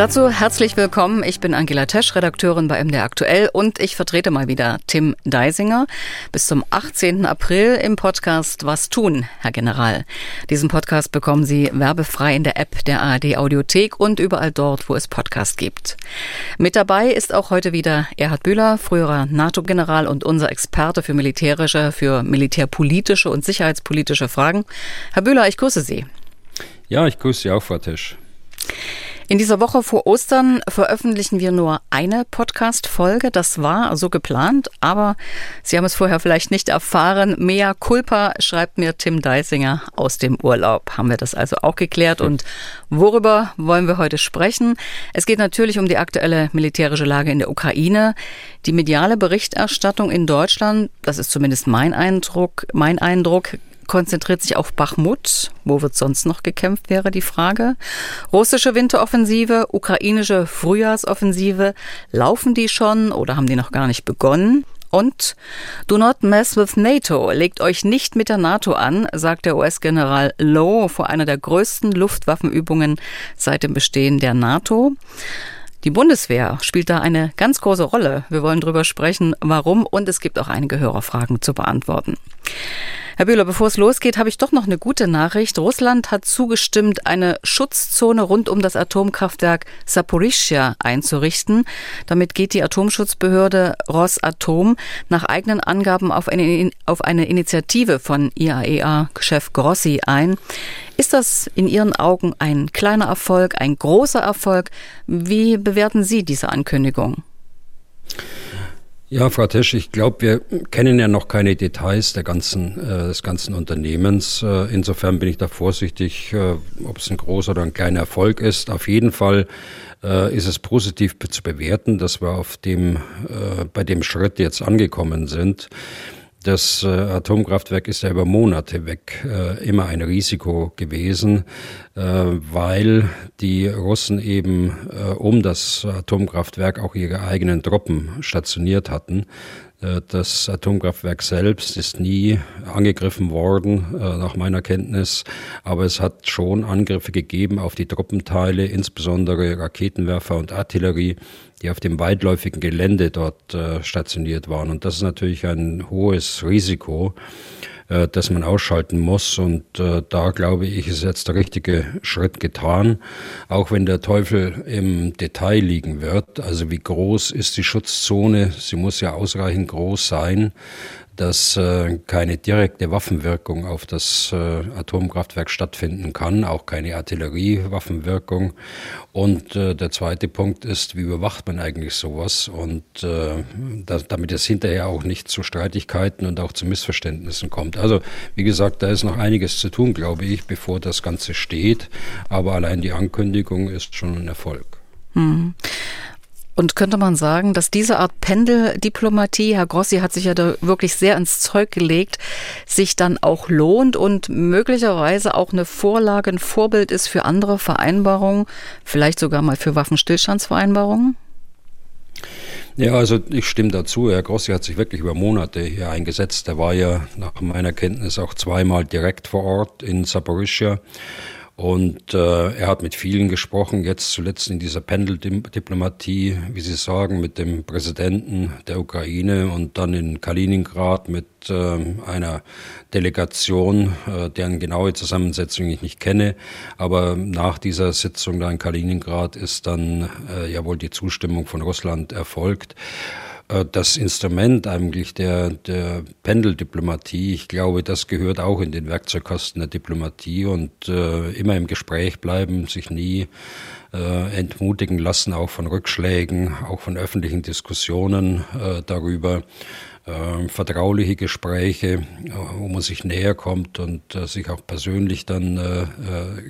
Dazu herzlich willkommen. Ich bin Angela Tesch, Redakteurin bei MDR Aktuell und ich vertrete mal wieder Tim Deisinger bis zum 18. April im Podcast Was tun, Herr General. Diesen Podcast bekommen Sie werbefrei in der App der ARD Audiothek und überall dort, wo es Podcasts gibt. Mit dabei ist auch heute wieder Erhard Bühler, früherer NATO-General und unser Experte für militärische, für militärpolitische und sicherheitspolitische Fragen. Herr Bühler, ich grüße Sie. Ja, ich grüße Sie auch, Frau Tesch. In dieser Woche vor Ostern veröffentlichen wir nur eine Podcast-Folge. Das war so geplant, aber Sie haben es vorher vielleicht nicht erfahren. Mea culpa, schreibt mir Tim Deisinger aus dem Urlaub. Haben wir das also auch geklärt und worüber wollen wir heute sprechen? Es geht natürlich um die aktuelle militärische Lage in der Ukraine. Die mediale Berichterstattung in Deutschland, das ist zumindest mein Eindruck, mein Eindruck, konzentriert sich auf Bachmut. Wo wird sonst noch gekämpft, wäre die Frage. Russische Winteroffensive, ukrainische Frühjahrsoffensive. Laufen die schon oder haben die noch gar nicht begonnen? Und Do not mess with NATO. Legt euch nicht mit der NATO an, sagt der US-General Lowe vor einer der größten Luftwaffenübungen seit dem Bestehen der NATO. Die Bundeswehr spielt da eine ganz große Rolle. Wir wollen drüber sprechen, warum und es gibt auch einige Hörerfragen zu beantworten. Herr Bühler, bevor es losgeht, habe ich doch noch eine gute Nachricht. Russland hat zugestimmt, eine Schutzzone rund um das Atomkraftwerk Saporischschja einzurichten. Damit geht die Atomschutzbehörde Rosatom nach eigenen Angaben auf eine, auf eine Initiative von IAEA-Chef Grossi ein. Ist das in Ihren Augen ein kleiner Erfolg, ein großer Erfolg? Wie bewerten Sie diese Ankündigung? Ja, Frau Tesch, ich glaube, wir kennen ja noch keine Details der ganzen, äh, des ganzen Unternehmens. Äh, insofern bin ich da vorsichtig, äh, ob es ein großer oder ein kleiner Erfolg ist. Auf jeden Fall äh, ist es positiv zu bewerten, dass wir auf dem, äh, bei dem Schritt jetzt angekommen sind. Das äh, Atomkraftwerk ist ja über Monate weg äh, immer ein Risiko gewesen, äh, weil die Russen eben um das Atomkraftwerk auch ihre eigenen Truppen stationiert hatten. Das Atomkraftwerk selbst ist nie angegriffen worden, nach meiner Kenntnis, aber es hat schon Angriffe gegeben auf die Truppenteile, insbesondere Raketenwerfer und Artillerie, die auf dem weitläufigen Gelände dort äh, stationiert waren. Und das ist natürlich ein hohes Risiko äh, das man ausschalten muss. Und äh, da glaube ich, ist jetzt der richtige Schritt getan, auch wenn der Teufel im Detail liegen wird. Also wie groß ist die Schutzzone? Sie muss ja ausreichend groß sein, dass äh, keine direkte Waffenwirkung auf das äh, Atomkraftwerk stattfinden kann, auch keine Artilleriewaffenwirkung. Und äh, der zweite Punkt ist, wie überwacht man eigentlich sowas? Und äh, da, damit es hinterher auch nicht zu Streitigkeiten und auch zu Missverständnissen kommt. Also wie gesagt, da ist noch einiges zu tun, glaube ich, bevor das Ganze steht. Aber allein die Ankündigung ist schon ein Erfolg. Hm. Und könnte man sagen, dass diese Art Pendeldiplomatie, Herr Grossi hat sich ja da wirklich sehr ins Zeug gelegt, sich dann auch lohnt und möglicherweise auch eine Vorlage, ein Vorbild ist für andere Vereinbarungen, vielleicht sogar mal für Waffenstillstandsvereinbarungen? Ja, also ich stimme dazu. Herr Grossi hat sich wirklich über Monate hier eingesetzt. Er war ja nach meiner Kenntnis auch zweimal direkt vor Ort in Saporischia und äh, er hat mit vielen gesprochen, jetzt zuletzt in dieser Pendeldiplomatie, wie Sie sagen, mit dem Präsidenten der Ukraine und dann in Kaliningrad mit äh, einer Delegation, äh, deren genaue Zusammensetzung ich nicht kenne. Aber nach dieser Sitzung da in Kaliningrad ist dann äh, ja wohl die Zustimmung von Russland erfolgt. Äh, das Instrument eigentlich der, der Pendeldiplomatie, ich glaube, das gehört auch in den Werkzeugkasten der Diplomatie und äh, immer im Gespräch bleiben, sich nie äh, entmutigen lassen, auch von Rückschlägen, auch von öffentlichen Diskussionen äh, darüber. Äh, vertrauliche Gespräche, äh, wo man sich näher kommt und sich auch persönlich dann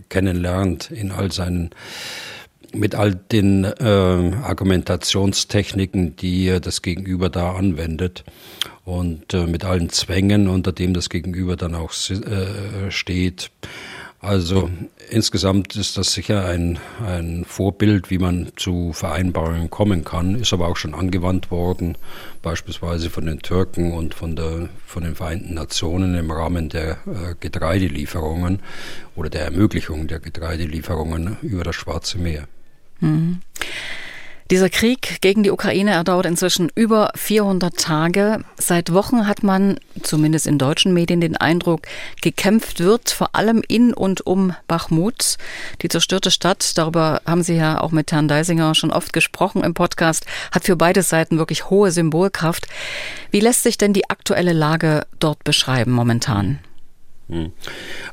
kennenlernt in all seinen mit all den äh, Argumentationstechniken, die das Gegenüber da anwendet und äh, mit allen Zwängen, unter dem das Gegenüber dann auch äh, steht. Also insgesamt ist das sicher ein, ein Vorbild, wie man zu Vereinbarungen kommen kann, ist aber auch schon angewandt worden, beispielsweise von den Türken und von, der, von den Vereinten Nationen im Rahmen der äh, Getreidelieferungen oder der Ermöglichung der Getreidelieferungen über das Schwarze Meer. Mhm. Dieser Krieg gegen die Ukraine, er dauert inzwischen über 400 Tage. Seit Wochen hat man, zumindest in deutschen Medien, den Eindruck, gekämpft wird, vor allem in und um Bachmut. Die zerstörte Stadt, darüber haben Sie ja auch mit Herrn Deisinger schon oft gesprochen im Podcast, hat für beide Seiten wirklich hohe Symbolkraft. Wie lässt sich denn die aktuelle Lage dort beschreiben momentan? Hm.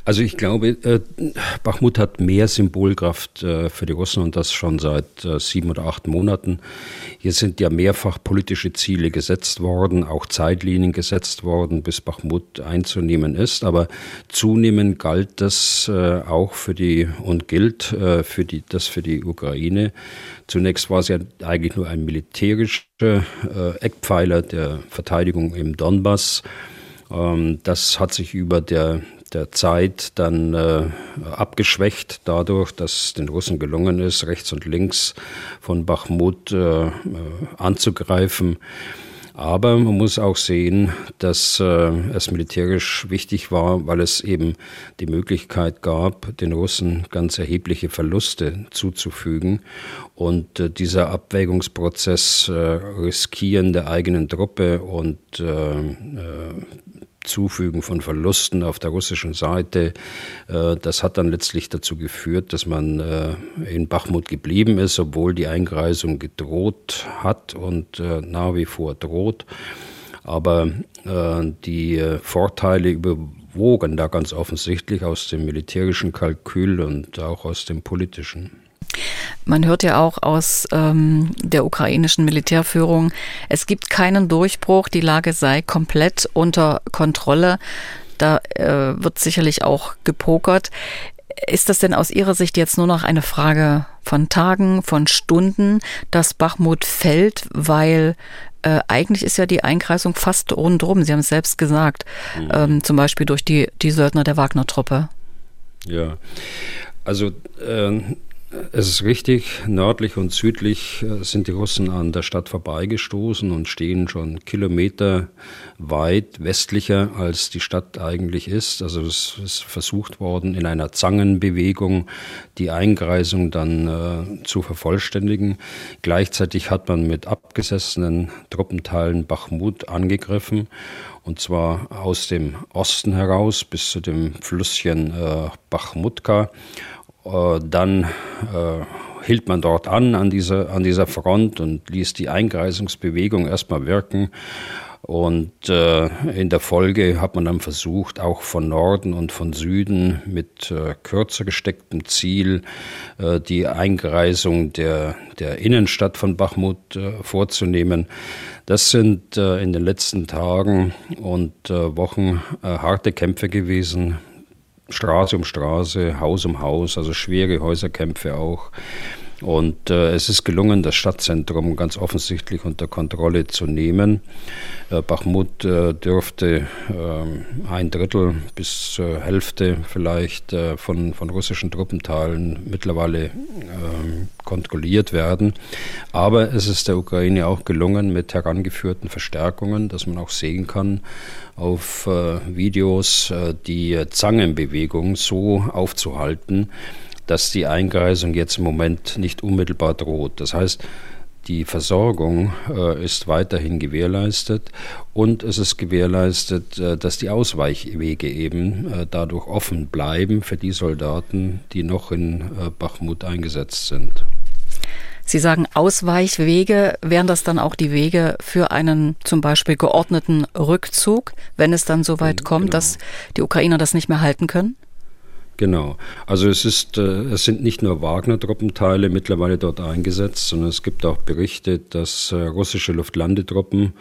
Also ich glaube, äh, Bachmut hat mehr Symbolkraft äh, für die Russen und das schon seit äh, sieben oder acht Monaten. Hier sind ja mehrfach politische Ziele gesetzt worden, auch Zeitlinien gesetzt worden, bis Bachmut einzunehmen ist. Aber zunehmend galt das auch für die und gilt für die, das für die Ukraine. Zunächst war es ja eigentlich nur ein militärischer Eckpfeiler der Verteidigung im Donbass. Ähm, das hat sich über der, der Zeit dann äh, abgeschwächt, dadurch, dass den Russen gelungen ist, rechts und links von Bachmut äh, äh, anzugreifen. Aber man muss auch sehen, dass äh, es militärisch wichtig war, weil es eben die Möglichkeit gab, den Russen ganz erhebliche Verluste zuzufügen. Und äh, dieser Abwägungsprozess äh, Riskieren der eigenen Truppe und äh, äh, Zufügen von Verlusten auf der russischen Seite. Äh, das hat dann letztlich dazu geführt, dass man äh, in Bachmut geblieben ist, obwohl die Einkreisung gedroht hat und äh, nach wie vor droht. Aber die Vorteile überwogen da ganz offensichtlich aus dem militärischen Kalkül und auch aus dem politischen. Man hört ja auch aus ähm, der ukrainischen Militärführung, es gibt keinen Durchbruch, die Lage sei komplett unter Kontrolle. Da äh, wird sicherlich auch gepokert. Ist das denn aus Ihrer Sicht jetzt nur noch eine Frage von Tagen, von Stunden, dass Bachmut fällt, weil äh, eigentlich ist ja die Einkreisung fast rundherum, Sie haben es selbst gesagt, mhm. ähm, zum Beispiel durch die, die Söldner der Wagner-Truppe. Ja, also äh, es ist richtig, nördlich und südlich äh, sind die Russen an der Stadt vorbeigestoßen und stehen schon Kilometer weit westlicher, als die Stadt eigentlich ist. Also es ist versucht worden, in einer Zangenbewegung die Eingreisung dann äh, zu vervollständigen. Gleichzeitig hat man mit abgesessenen Truppenteilen Bachmut angegriffen und zwar aus dem Osten heraus bis zu dem Flüsschen äh, Bachmutka dann äh, hielt man dort an, an dieser, an dieser Front und ließ die Eingreisungsbewegung erstmal wirken. Und äh, in der Folge hat man dann versucht, auch von Norden und von Süden mit äh, kürzer gestecktem Ziel äh, die Eingreisung der, der Innenstadt von Bachmut äh, vorzunehmen. Das sind äh, in den letzten Tagen und äh, Wochen äh, harte Kämpfe gewesen Straße um Straße, Haus um Haus, also schwere Häuserkämpfe auch. Und äh, es ist gelungen, das Stadtzentrum ganz offensichtlich unter Kontrolle zu nehmen. Äh, Bachmut äh, dürfte ähm, ein Drittel bis zur Hälfte vielleicht äh, von, von russischen Truppenteilen mittlerweile ähm, kontrolliert werden. Aber es ist der Ukraine auch gelungen, mit herangeführten Verstärkungen, dass man auch sehen kann, auf äh, Videos äh, die Zangenbewegung so aufzuhalten, dass die Eingreisung jetzt im Moment nicht unmittelbar droht. Das heißt, die Versorgung äh, ist weiterhin gewährleistet und es ist gewährleistet, äh, dass die Ausweichwege eben äh, dadurch offen bleiben für die Soldaten, die noch in äh, Bachmut eingesetzt sind. Sie sagen Ausweichwege. Wären das dann auch die Wege für einen zum Beispiel geordneten Rückzug, wenn es dann so weit kommt, genau. dass die Ukrainer das nicht mehr halten können? Genau. Also es ist, äh, es sind nicht nur Wagner-Truppenteile mittlerweile dort eingesetzt, sondern es gibt auch Berichte, dass äh, russische Luftlandetruppen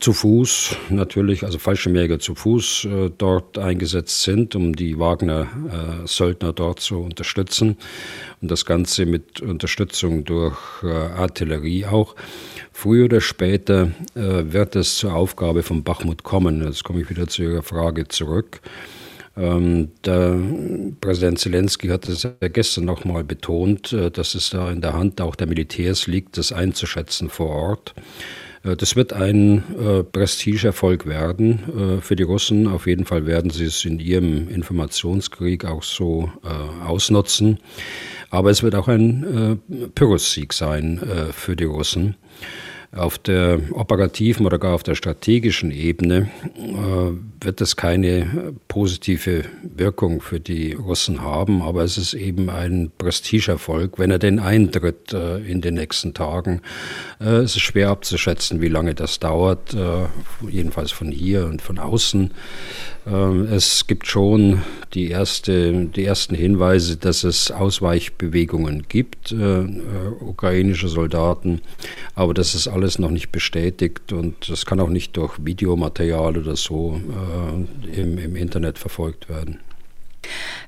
zu Fuß natürlich, also Fallschirmjäger zu Fuß äh, dort eingesetzt sind, um die Wagner-Söldner äh, dort zu unterstützen. Und das Ganze mit Unterstützung durch äh, Artillerie auch. Früher oder später äh, wird es zur Aufgabe von Bachmut kommen. Jetzt komme ich wieder zu Ihrer Frage zurück. Ähm, der Präsident Zelensky hat es ja gestern nochmal betont, äh, dass es da in der Hand auch der Militärs liegt, das einzuschätzen vor Ort. Äh, das wird ein äh, Prestigeerfolg werden äh, für die Russen. Auf jeden Fall werden sie es in ihrem Informationskrieg auch so äh, ausnutzen. Aber es wird auch ein äh, Pyrrhus-Sieg sein für die Russen. Auf der operativen oder gar auf der strategischen Ebene äh, wird es keine positive Wirkung für die Russen haben, aber es ist eben ein Prestigeerfolg, wenn er denn eintritt äh, in den nächsten Tagen. Äh, es ist schwer abzuschätzen, wie lange das dauert, äh, jedenfalls von hier und von außen. Ähm, es gibt schon die, erste, die ersten Hinweise, dass es Ausweichbewegungen gibt, äh, äh, ukrainische Soldaten, aber das ist alles noch nicht bestätigt und das kann auch nicht durch Videomaterial oder so äh, im, im Internet verfolgt werden.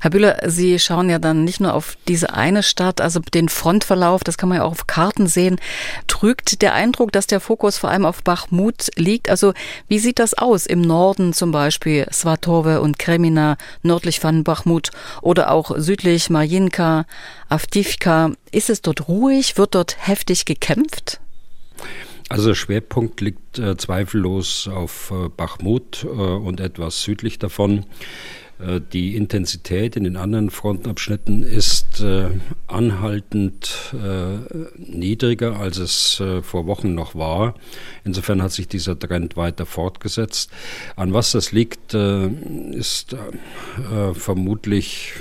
Herr Bühler, Sie schauen ja dann nicht nur auf diese eine Stadt, also den Frontverlauf, das kann man ja auch auf Karten sehen. Trügt der Eindruck, dass der Fokus vor allem auf Bachmut liegt? Also wie sieht das aus im Norden zum Beispiel Svatove und Kremina, nördlich von Bachmut oder auch südlich Majinka, Avdivka? Ist es dort ruhig? Wird dort heftig gekämpft? Also der Schwerpunkt liegt äh, zweifellos auf äh, Bachmut äh, und etwas südlich davon. Äh, die Intensität in den anderen Frontenabschnitten ist äh, anhaltend äh, niedriger, als es vor Wochen noch war. Insofern hat sich dieser Trend weiter fortgesetzt. An was das liegt, ist vermutlich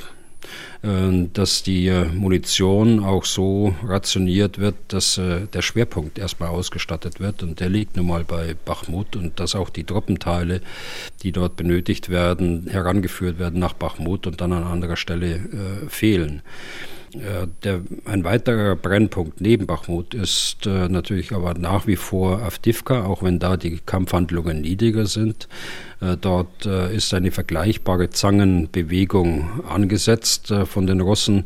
dass die äh, Munition auch so rationiert wird, dass äh, der Schwerpunkt erstmal ausgestattet wird. Und der liegt nun mal bei Bachmut und dass auch die Truppenteile, die dort benötigt werden, herangeführt werden nach Bachmut und dann an anderer Stelle äh, fehlen. Der, ein weiterer Brennpunkt neben Bachmut ist äh, natürlich aber nach wie vor Avdivka, auch wenn da die Kampfhandlungen niedriger sind. Äh, dort äh, ist eine vergleichbare Zangenbewegung angesetzt äh, von den Russen,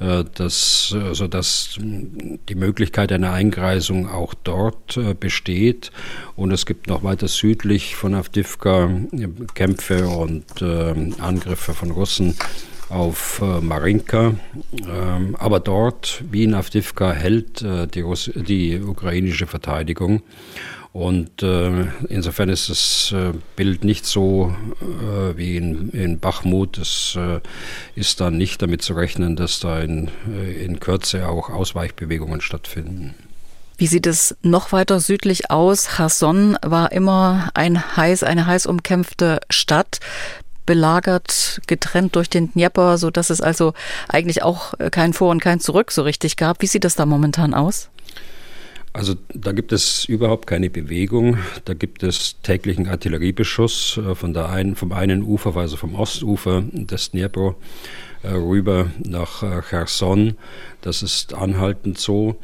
äh, das, sodass die Möglichkeit einer Eingreisung auch dort äh, besteht. Und es gibt noch weiter südlich von Avdivka Kämpfe und Angriffe von Russen auf äh, Marinka. Ähm, aber dort, wie in Avdivka, hält äh, die, Russ die ukrainische Verteidigung. Und äh, insofern ist das äh, Bild nicht so äh, wie in, in Bachmut. Es äh, ist dann nicht damit zu rechnen, dass da in, in Kürze auch Ausweichbewegungen stattfinden. Wie sieht es noch weiter südlich aus? Cherson war immer ein heiß, eine heiß umkämpfte Stadt belagert, getrennt durch den Dnieper, so dass es also eigentlich auch kein Vor und kein Zurück so richtig gab. Wie sieht das da momentan aus? Also da gibt es überhaupt keine Bewegung. Da gibt es täglichen Artilleriebeschuss äh, von der einen, vom einen Ufer, also vom Ostufer des äh, rüber nach äh, Cherson. Das ist anhaltend so.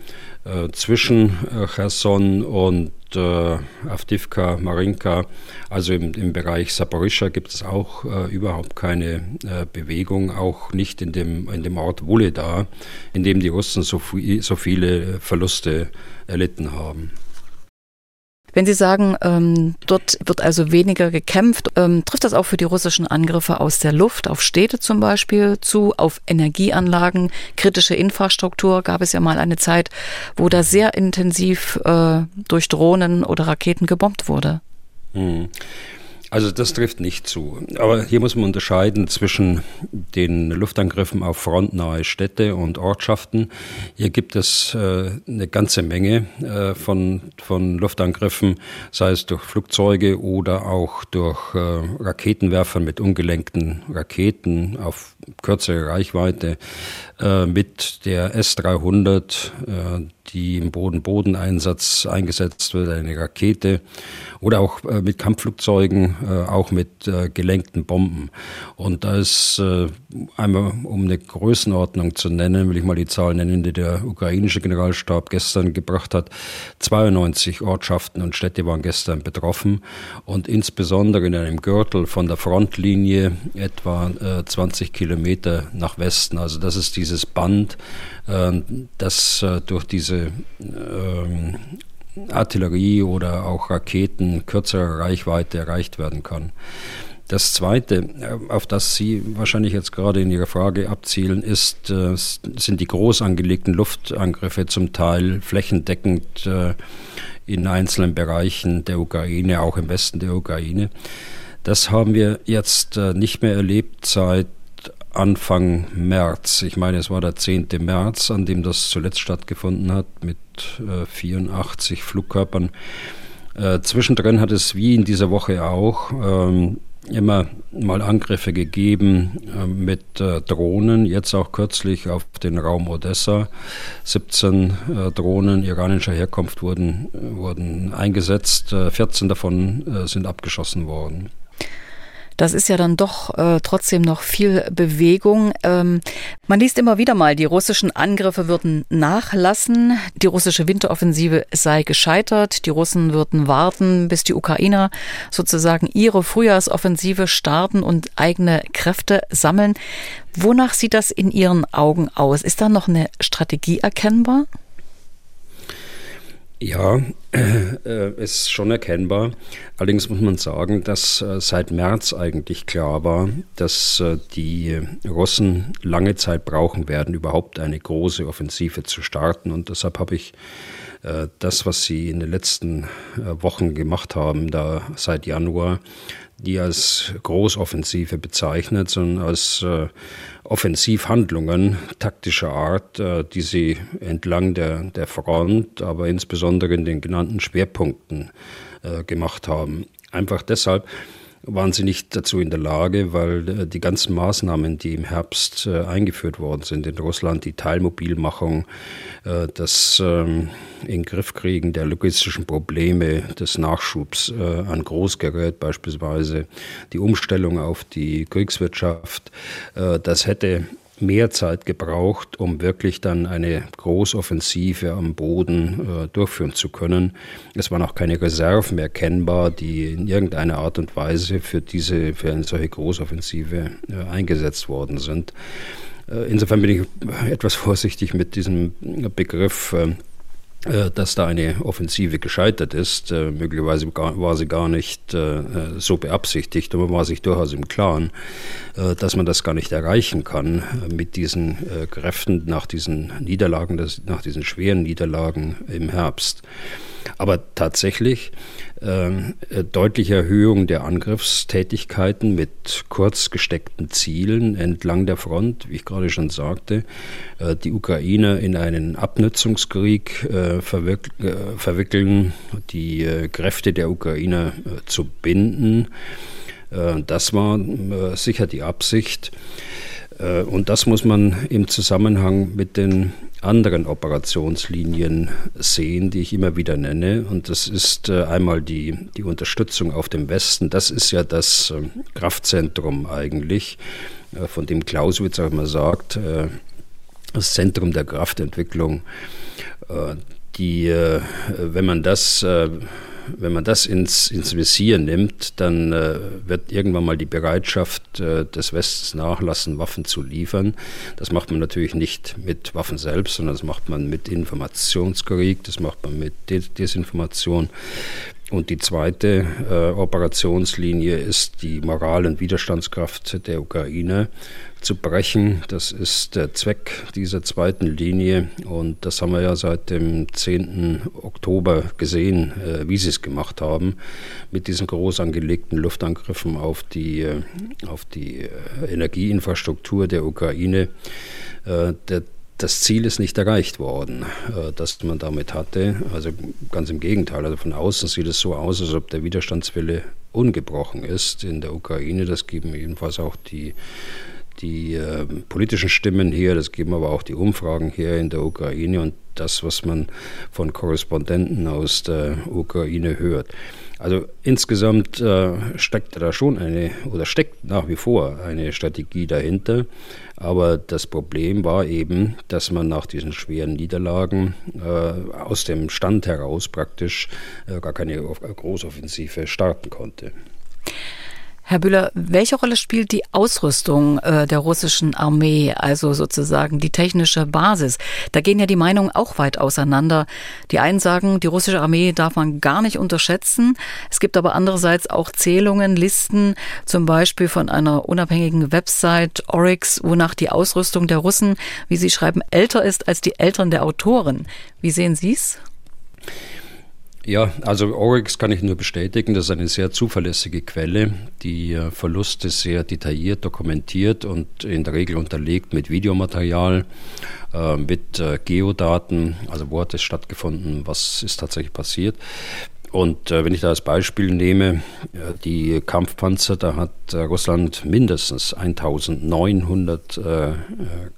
Zwischen Cherson und äh, Avdivka, Marinka, also im, im Bereich Saporischschja gibt es auch äh, überhaupt keine äh, Bewegung, auch nicht in dem, in dem Ort Wuledar, in dem die Russen so, so viele Verluste erlitten haben. Wenn Sie sagen, ähm, dort wird also weniger gekämpft, ähm, trifft das auch für die russischen Angriffe aus der Luft, auf Städte zum Beispiel zu, auf Energieanlagen, kritische Infrastruktur? Gab es ja mal eine Zeit, wo da sehr intensiv äh, durch Drohnen oder Raketen gebombt wurde. Hm. Also das trifft nicht zu. Aber hier muss man unterscheiden zwischen den Luftangriffen auf frontnahe Städte und Ortschaften. Hier gibt es äh, eine ganze Menge äh, von, von Luftangriffen, sei es durch Flugzeuge oder auch durch äh, Raketenwerfer mit ungelenkten Raketen auf kürzere Reichweite, äh, mit der S-300, äh, die im Boden-Boden-Einsatz eingesetzt wird, eine Rakete oder auch äh, mit Kampfflugzeugen, äh, auch mit äh, gelenkten Bomben. Und da ist einmal, um eine Größenordnung zu nennen, will ich mal die Zahl nennen, die der ukrainische Generalstab gestern gebracht hat. 92 Ortschaften und Städte waren gestern betroffen und insbesondere in einem Gürtel von der Frontlinie etwa 20 äh, Kilometer nach Westen. Also das ist dieses Band, äh, das durch diese ähm, Artillerie oder auch Raketen kürzerer Reichweite erreicht werden kann. Das Zweite, äh, auf das Sie wahrscheinlich jetzt gerade in Ihrer Frage abzielen, ist, äh, sind die groß angelegten Luftangriffe zum Teil flächendeckend äh, in einzelnen Bereichen der Ukraine, auch im Westen der Ukraine. Das haben wir jetzt nicht mehr erlebt seit Anfang März. Ich meine, es war der 10. März, an dem das zuletzt stattgefunden hat, mit 84 Flugkörpern. zwischendrin hat es wie in dieser Woche auch ähm, immer mal Angriffe gegeben äh, mit äh, Drohnen, jetzt auch kürzlich auf den Raum Odessa. 17 äh, Drohnen iranischer Herkunft wurden, wurden eingesetzt, 14 davon sind abgeschossen worden. Das ist ja dann doch äh, trotzdem noch viel Bewegung. Ähm, man liest immer wieder mal, die russischen Angriffe würden nachlassen, die russische Winteroffensive sei gescheitert, die Russen würden warten, bis die Ukrainer sozusagen ihre Frühjahrsoffensive starten und eigene Kräfte sammeln. Wonach sieht das in Ihren Augen aus? Ist da noch eine Strategie erkennbar? Ja, äh, ist schon erkennbar. Allerdings muss man sagen, dass äh, seit März eigentlich klar war, dass äh, die Russen lange Zeit brauchen werden, überhaupt eine große Offensive zu starten. Und deshalb habe ich äh, das, was sie in den letzten äh, Wochen gemacht haben, da seit Januar, die als Großoffensive bezeichnet, sondern als äh, Offensivhandlungen taktischer Art, äh, die sie entlang der, der Front, aber insbesondere in den genannten Schwerpunkten äh, gemacht haben. Einfach deshalb, waren sie nicht dazu in der Lage, weil äh, die ganzen Maßnahmen, die im Herbst äh, eingeführt worden sind in Russland, die Teilmobilmachung, äh, das ähm, in Griff kriegen der logistischen Probleme des Nachschubs an Großgerät beispielsweise, die Umstellung auf die Kriegswirtschaft, das hätte mehr Zeit gebraucht, um wirklich dann eine Großoffensive am Boden äh, durchführen zu können. Es waren auch keine Reserven mehr kennbar, die in irgendeiner Art und Weise für diese, für eine solche Großoffensive äh, eingesetzt worden sind. Äh, insofern bin ich etwas vorsichtig mit diesem Begriff äh, äh, dass da eine Offensive gescheitert ist. Äh, möglicherweise war sie gar nicht äh, so beabsichtigt, aber man war sich durchaus im Klaren, dass man das gar nicht erreichen kann mit diesen Kräften nach diesen Niederlagen, nach diesen schweren Niederlagen im Herbst. Aber tatsächlich äh, deutliche Erhöhung der Angriffstätigkeiten mit kurz gesteckten Zielen entlang der Front, wie ich gerade schon sagte, äh, die Ukrainer in einen Abnutzungskrieg äh, verwick äh, verwickeln, die äh, Kräfte der Ukrainer äh, zu binden. das war sicher die Absicht. Und das muss man im Zusammenhang mit den anderen Operationslinien sehen, die ich immer wieder nenne. Und das ist äh, einmal die, die Unterstützung auf dem Westen. Das ist ja das äh, Kraftzentrum eigentlich, äh, von dem Clausewitz auch immer sagt, das Zentrum der Kraftentwicklung. Die, wenn man das wenn man das ins, ins Visier nimmt, dann äh, wird irgendwann mal die Bereitschaft äh, des Westens nachlassen, Waffen zu liefern. Das macht man natürlich nicht mit Waffen selbst, sondern das macht man mit Informationskrieg, das macht man mit Desinformation. Und die zweite äh, Operationslinie ist die Moral- und Widerstandskraft der Ukraine zu brechen. Das ist der Zweck dieser zweiten Linie und das haben wir ja seit dem 10. Oktober gesehen, äh, wie sie es gemacht haben, mit diesen groß angelegten Luftangriffen auf die, äh, auf die äh, Energieinfrastruktur der Ukraine. Äh, der das Ziel ist nicht erreicht worden, äh, das man damit hatte. Also ganz im Gegenteil. Also von außen sieht es so aus, als ob der Widerstandswille ungebrochen ist in der Ukraine. Das geben jedenfalls auch die, die äh, politischen Stimmen hier, das geben aber auch die Umfragen hier in der Ukraine und das, was man von Korrespondenten aus der Ukraine hört. Also insgesamt äh, steckt da schon eine oder steckt nach wie vor eine Strategie dahinter. Aber das Problem war eben, dass man nach diesen schweren Niederlagen äh, aus dem Stand heraus praktisch äh, gar keine Großoffensive starten konnte. Herr Bühler, welche Rolle spielt die Ausrüstung äh, der russischen Armee, also sozusagen die technische Basis? Da gehen ja die Meinungen auch weit auseinander. Die einen sagen, die russische Armee darf man gar nicht unterschätzen. Es gibt aber andererseits auch Zählungen, Listen, zum Beispiel von einer unabhängigen Website Oryx, wonach die Ausrüstung der Russen, wie Sie schreiben, älter ist als die Eltern der Autoren. Wie sehen Sie es? Ja, also Oryx kann ich nur bestätigen, das ist eine sehr zuverlässige Quelle, die äh, Verluste sehr detailliert dokumentiert und in der Regel unterlegt mit Videomaterial, äh, mit äh, Geodaten, also wo hat es stattgefunden, was ist tatsächlich passiert. Und äh, wenn ich da als Beispiel nehme, äh, die Kampfpanzer, da hat äh, Russland mindestens 1900 äh,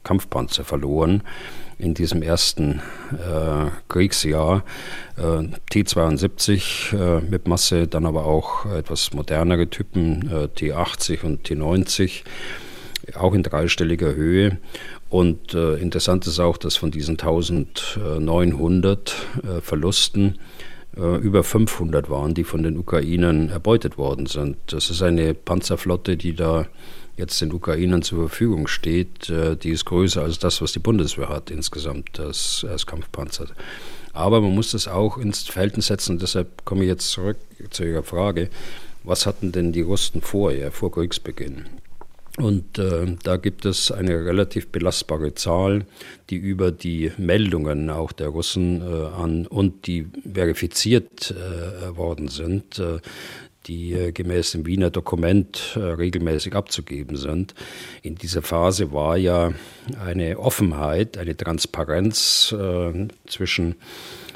Kampfpanzer verloren in diesem ersten äh, Kriegsjahr. Äh, T-72 äh, mit Masse, dann aber auch etwas modernere Typen, äh, T-80 und T-90, auch in dreistelliger Höhe. Und äh, interessant ist auch, dass von diesen 1900 äh, Verlusten über 500 waren, die von den Ukrainern erbeutet worden sind. Das ist eine Panzerflotte, die da jetzt den Ukrainern zur Verfügung steht, äh, die ist größer als das, was die Bundeswehr hat insgesamt als, als Kampfpanzer. Aber man muss das auch ins Verhältnis setzen, deshalb komme ich jetzt zurück zu Ihrer Frage, was hatten denn die Russen vorher, vor Kriegsbeginn? Und äh, da gibt es eine relativ belastbare Zahl, die über die Meldungen auch der Russen äh, an und die verifiziert äh, worden sind, äh, die äh, gemäß dem Wiener Dokument äh, regelmäßig abzugeben sind. In dieser Phase war ja eine Offenheit, eine Transparenz äh, zwischen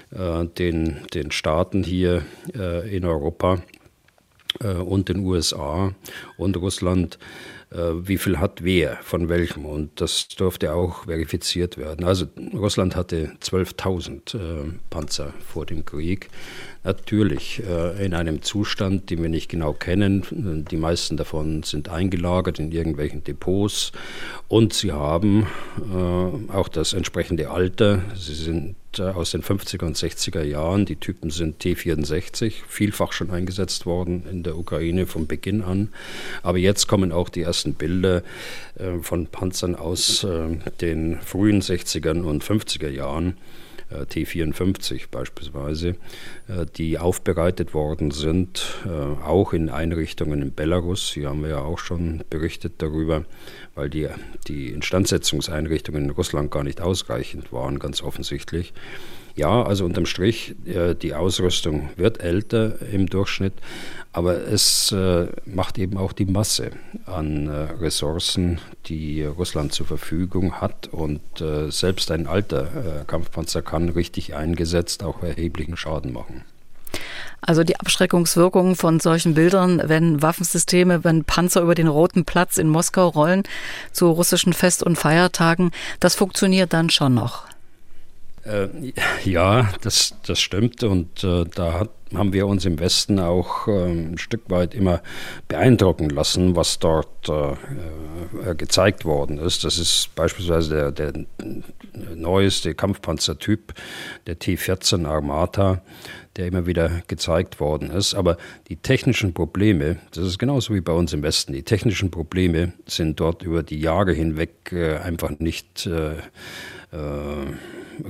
den, den Staaten hier in Europa und den USA und Russland wie viel hat wer von welchem. Und das durfte auch verifiziert werden. Also Russland hatte 12.000 äh, Panzer vor dem Krieg natürlich äh, in einem Zustand, den wir nicht genau kennen. Die meisten davon sind eingelagert in irgendwelchen Depots und sie haben äh, auch das entsprechende Alter. Sie sind äh, aus den 50er und 60er Jahren. Die Typen sind T-64, vielfach schon eingesetzt worden in der Ukraine von Beginn an. Aber jetzt kommen auch die ersten Bilder von Panzern aus den frühen 60er und 50er Jahren. Äh, T54 beispielsweise, äh, die aufbereitet worden sind, äh, auch in Einrichtungen in Belarus. Hier haben wir ja auch schon berichtet darüber, weil die, die Instandsetzungseinrichtungen in Russland gar nicht ausreichend waren, ganz offensichtlich. Ja, also unterm Strich, die Ausrüstung wird älter im Durchschnitt, aber es äh, macht eben auch die Masse an äh, Ressourcen, die Russland zur Verfügung hat. Und äh, selbst ein alter äh, Kampfpanzer kann richtig eingesetzt auch erheblichen Schaden machen. Also die Abschreckungswirkung von solchen Bildern, wenn Waffensysteme, wenn Panzer über den Roten Platz in Moskau rollen zu russischen Fest- und Feiertagen, das funktioniert dann schon noch. Äh, ja, das, das stimmt. Und äh, da hat, haben wir uns im Westen auch äh, ein Stück weit immer beeindrucken lassen, was dort äh, äh, gezeigt worden ist. Das ist beispielsweise der, der neueste Kampfpanzertyp, der T-14 Armata, der immer wieder gezeigt worden ist. Aber die technischen Probleme, das ist genauso wie bei uns im Westen, die technischen Probleme sind dort über die Jahre hinweg äh, einfach nicht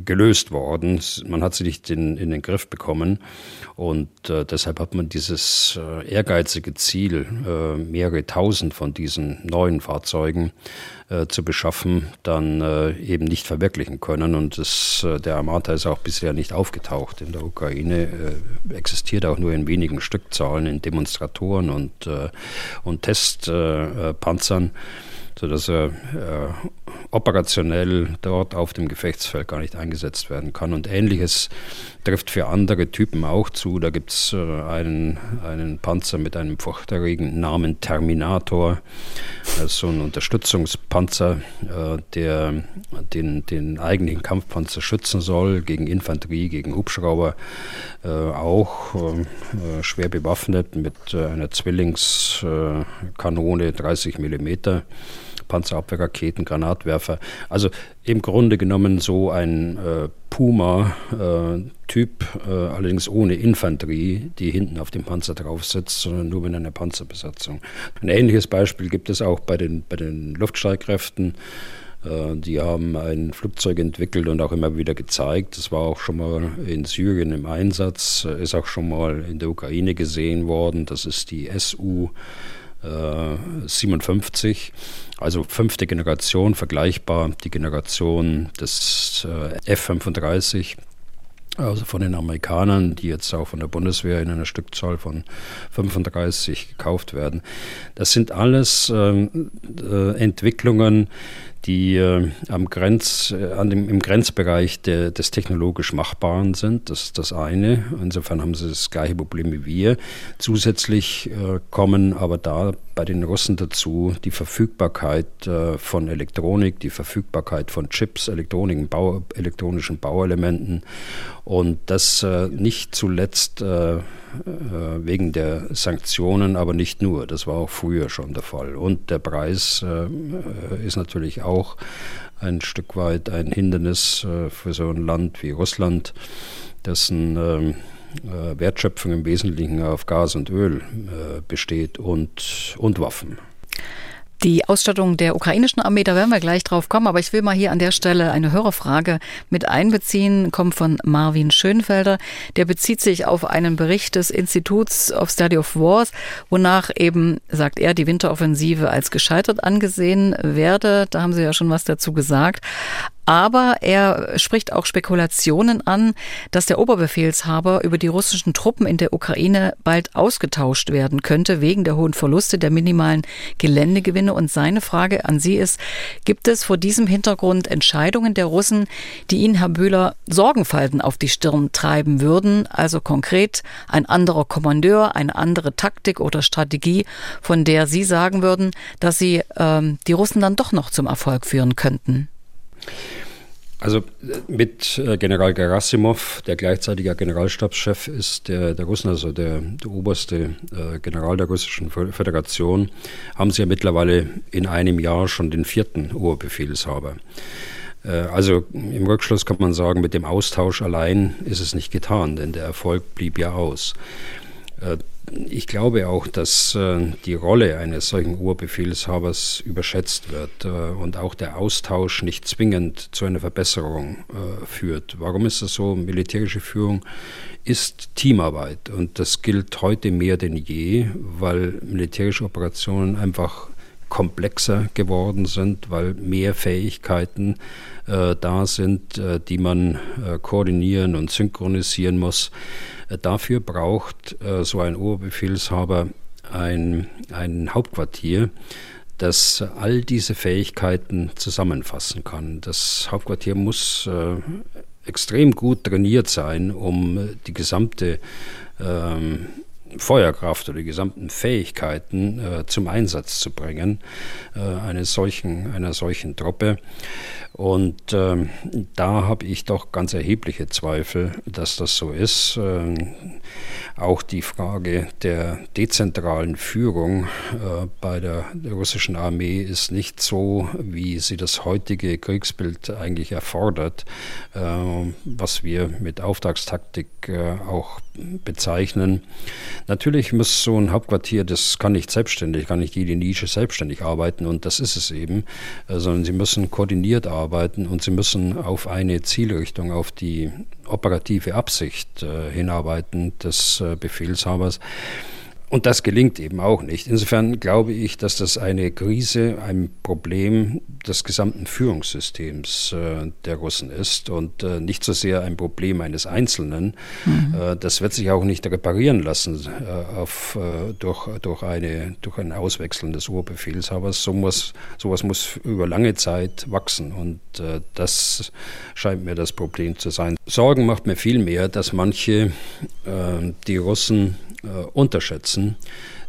gelöst worden. Man hat sie nicht in, in den Griff bekommen. Und äh, deshalb hat man dieses äh, ehrgeizige Ziel, äh, mehrere tausend von diesen neuen Fahrzeugen äh, zu beschaffen, dann äh, eben nicht verwirklichen können. Und das, äh, der Armata ist auch bisher nicht aufgetaucht in der Ukraine, existiert auch nur in wenigen Stückzahlen in Demonstratoren und, und Testpanzern sodass er äh, operationell dort auf dem Gefechtsfeld gar nicht eingesetzt werden kann. Und ähnliches trifft für andere Typen auch zu. Da gibt es äh, einen, einen Panzer mit einem furchterregenden Namen Terminator, das ist so ein Unterstützungspanzer, äh, der den, den eigentlichen Kampfpanzer schützen soll gegen Infanterie, gegen Hubschrauber, äh, auch äh, schwer bewaffnet mit äh, einer Zwillingskanone 30 Millimeter Panzerabwehrraketen, Granatwerfer. Also im Grunde genommen so ein äh, Puma-Typ, äh, äh, allerdings ohne Infanterie, die hinten auf dem Panzer drauf sitzt, sondern nur mit einer Panzerbesatzung. Ein ähnliches Beispiel gibt es auch bei den, bei den Luftstreitkräften. Äh, die haben ein Flugzeug entwickelt und auch immer wieder gezeigt. Das war auch schon mal in Syrien im Einsatz, ist auch schon mal in der Ukraine gesehen worden. Das ist die SU 57, äh, also fünfte Generation, vergleichbar die Generation des F-35 also von den Amerikanern, die jetzt auch von der Bundeswehr in einer Stückzahl von 35 gekauft werden. Das sind alles ähm, äh, Entwicklungen, die äh, am Grenz, äh, an dem, im Grenzbereich der, des technologisch Machbaren sind. Das ist das eine. Insofern haben sie das gleiche Problem wie wir. Zusätzlich äh, kommen aber da bei den Russen dazu die Verfügbarkeit äh, von Elektronik, die Verfügbarkeit von Chips, elektronischen, Bau, elektronischen Bauelementen und das äh, nicht zuletzt äh, wegen der Sanktionen, aber nicht nur. Das war auch früher schon der Fall. Und der Preis ist natürlich auch ein Stück weit ein Hindernis für so ein Land wie Russland, dessen ähm, äh, Wertschöpfung im Wesentlichen auf Gas und Öl äh, besteht und, und Waffen. Die Ausstattung der ukrainischen Armee, da werden wir gleich drauf kommen, aber ich will mal hier an der Stelle eine Hörerfrage mit einbeziehen, kommt von Marvin Schönfelder. Der bezieht sich auf einen Bericht des Instituts of Study of Wars, wonach eben, sagt er, die Winteroffensive als gescheitert angesehen werde. Da haben Sie ja schon was dazu gesagt. Aber er spricht auch Spekulationen an, dass der Oberbefehlshaber über die russischen Truppen in der Ukraine bald ausgetauscht werden könnte, wegen der hohen Verluste, der minimalen Geländegewinne. Und seine Frage an Sie ist, gibt es vor diesem Hintergrund Entscheidungen der Russen, die Ihnen, Herr Bühler, Sorgenfalten auf die Stirn treiben würden? Also konkret ein anderer Kommandeur, eine andere Taktik oder Strategie, von der Sie sagen würden, dass sie ähm, die Russen dann doch noch zum Erfolg führen könnten? Also mit äh, General Gerasimov, der gleichzeitig Generalstabschef ist der, der Russen, also der, der oberste äh, General der Russischen Föderation, haben sie ja mittlerweile in einem Jahr schon den vierten Oberbefehlshaber. Äh, also im Rückschluss kann man sagen, mit dem Austausch allein ist es nicht getan, denn der Erfolg blieb ja aus. Ich glaube auch, dass äh, die Rolle eines solchen Urbefehlshabers überschätzt wird äh, und auch der Austausch nicht zwingend zu einer Verbesserung äh, führt. Warum ist das so? Militärische Führung ist Teamarbeit und das gilt heute mehr denn je, weil militärische Operationen einfach komplexer geworden sind, weil mehr Fähigkeiten äh, da sind, äh, die man äh, koordinieren und synchronisieren muss. Dafür braucht äh, so ein Oberbefehlshaber ein, ein Hauptquartier, das all diese Fähigkeiten zusammenfassen kann. Das Hauptquartier muss äh, extrem gut trainiert sein, um die gesamte ähm, Feuerkraft oder die gesamten Fähigkeiten äh, zum Einsatz zu bringen, äh, einer, solchen, einer solchen Truppe. Und ähm, da habe ich doch ganz erhebliche Zweifel, dass das so ist. Ähm, auch die Frage der dezentralen Führung äh, bei der, der, russischen Armee ist nicht so, wie sie das heutige Kriegsbild eigentlich erfordert, äh, was wir mit Auftragstaktik äh, auch bezeichnen. Natürlich muss so ein Hauptquartier, das kann nicht selbstständig, kann nicht jede Nische selbstständig arbeiten und das ist es eben, äh, sondern sie müssen koordiniert arbeiten und sie müssen auf eine Zielrichtung, auf die operative Absicht äh, hinarbeiten des äh, Befehlshabers. Und das gelingt eben auch nicht. Insofern glaube ich, dass das eine Krise, ein Problem des gesamten Führungssystems äh, der Russen ist und äh, nicht so sehr ein Problem eines Einzelnen. Mhm. Äh, das wird sich auch nicht reparieren lassen äh, auf, äh, durch, durch, eine, durch ein Auswechseln des Urbefehlshabers. So muss, sowas muss über lange Zeit wachsen und äh, das scheint mir das Problem zu sein. Sorgen macht mir viel mehr, dass manche die Russen unterschätzen,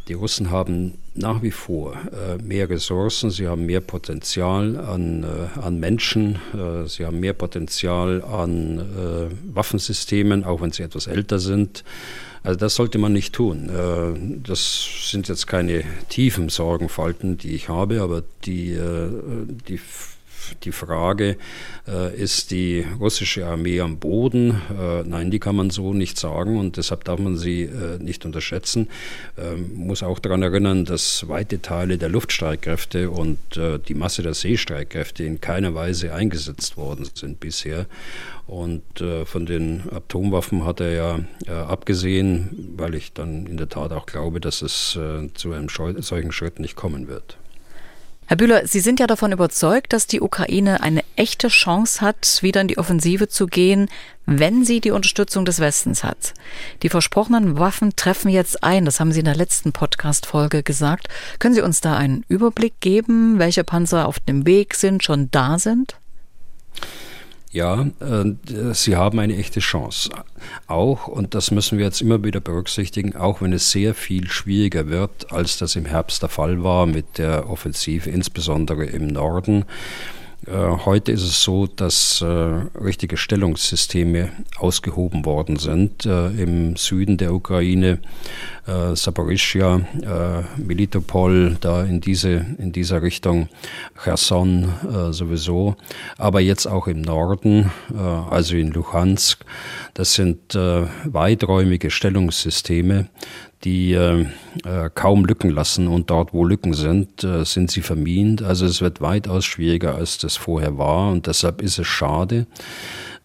Die Russen haben nach wie vor äh, mehr Ressourcen, sie haben mehr Potenzial an, äh, an Menschen, äh, sie haben mehr Potenzial an äh, Waffensystemen, auch wenn sie etwas älter sind. Also das sollte man nicht tun. Äh, das sind jetzt keine tiefen Sorgenfalten, die ich habe, aber die, äh, die die Frage, äh, ist die russische Armee am Boden? Äh, nein, die kann man so nicht sagen und deshalb darf man sie äh, nicht unterschätzen. Ähm, muss auch daran erinnern, dass weite Teile der Luftstreitkräfte und die Masse der Seestreitkräfte in keiner Weise eingesetzt worden sind bisher. Und von den Atomwaffen hat er ja abgesehen, weil ich dann in der Tat auch glaube, dass es zu einem solchen Schritt nicht kommen wird. Herr Bühler, Sie sind ja davon überzeugt, dass die Ukraine eine echte Chance hat, wieder in die Offensive zu gehen, wenn sie die Unterstützung des Westens hat. Die versprochenen Waffen treffen jetzt ein, das haben Sie in der letzten Podcast-Folge gesagt. Können Sie uns da einen Überblick geben, welche Panzer auf dem Weg sind, schon da sind? Ja, äh, sie haben eine echte Chance. Auch, und das müssen wir jetzt immer wieder berücksichtigen, auch wenn es sehr viel schwieriger wird, als das im Herbst der Fall war mit der Offensive, insbesondere im Norden. Äh, heute ist es so, dass äh, richtige Stellungssysteme ausgehoben worden sind äh, im Süden der Ukraine, Saporischia, Melitopol, da in diese in dieser Richtung, Cherson sowieso, aber jetzt auch im Norden, also in Luhansk. Das sind weiträumige Stellungssysteme, die äh, äh, kaum Lücken lassen und dort, wo Lücken sind, äh, sind sie vermint. Also es wird weitaus schwieriger, als das vorher war und deshalb ist es schade,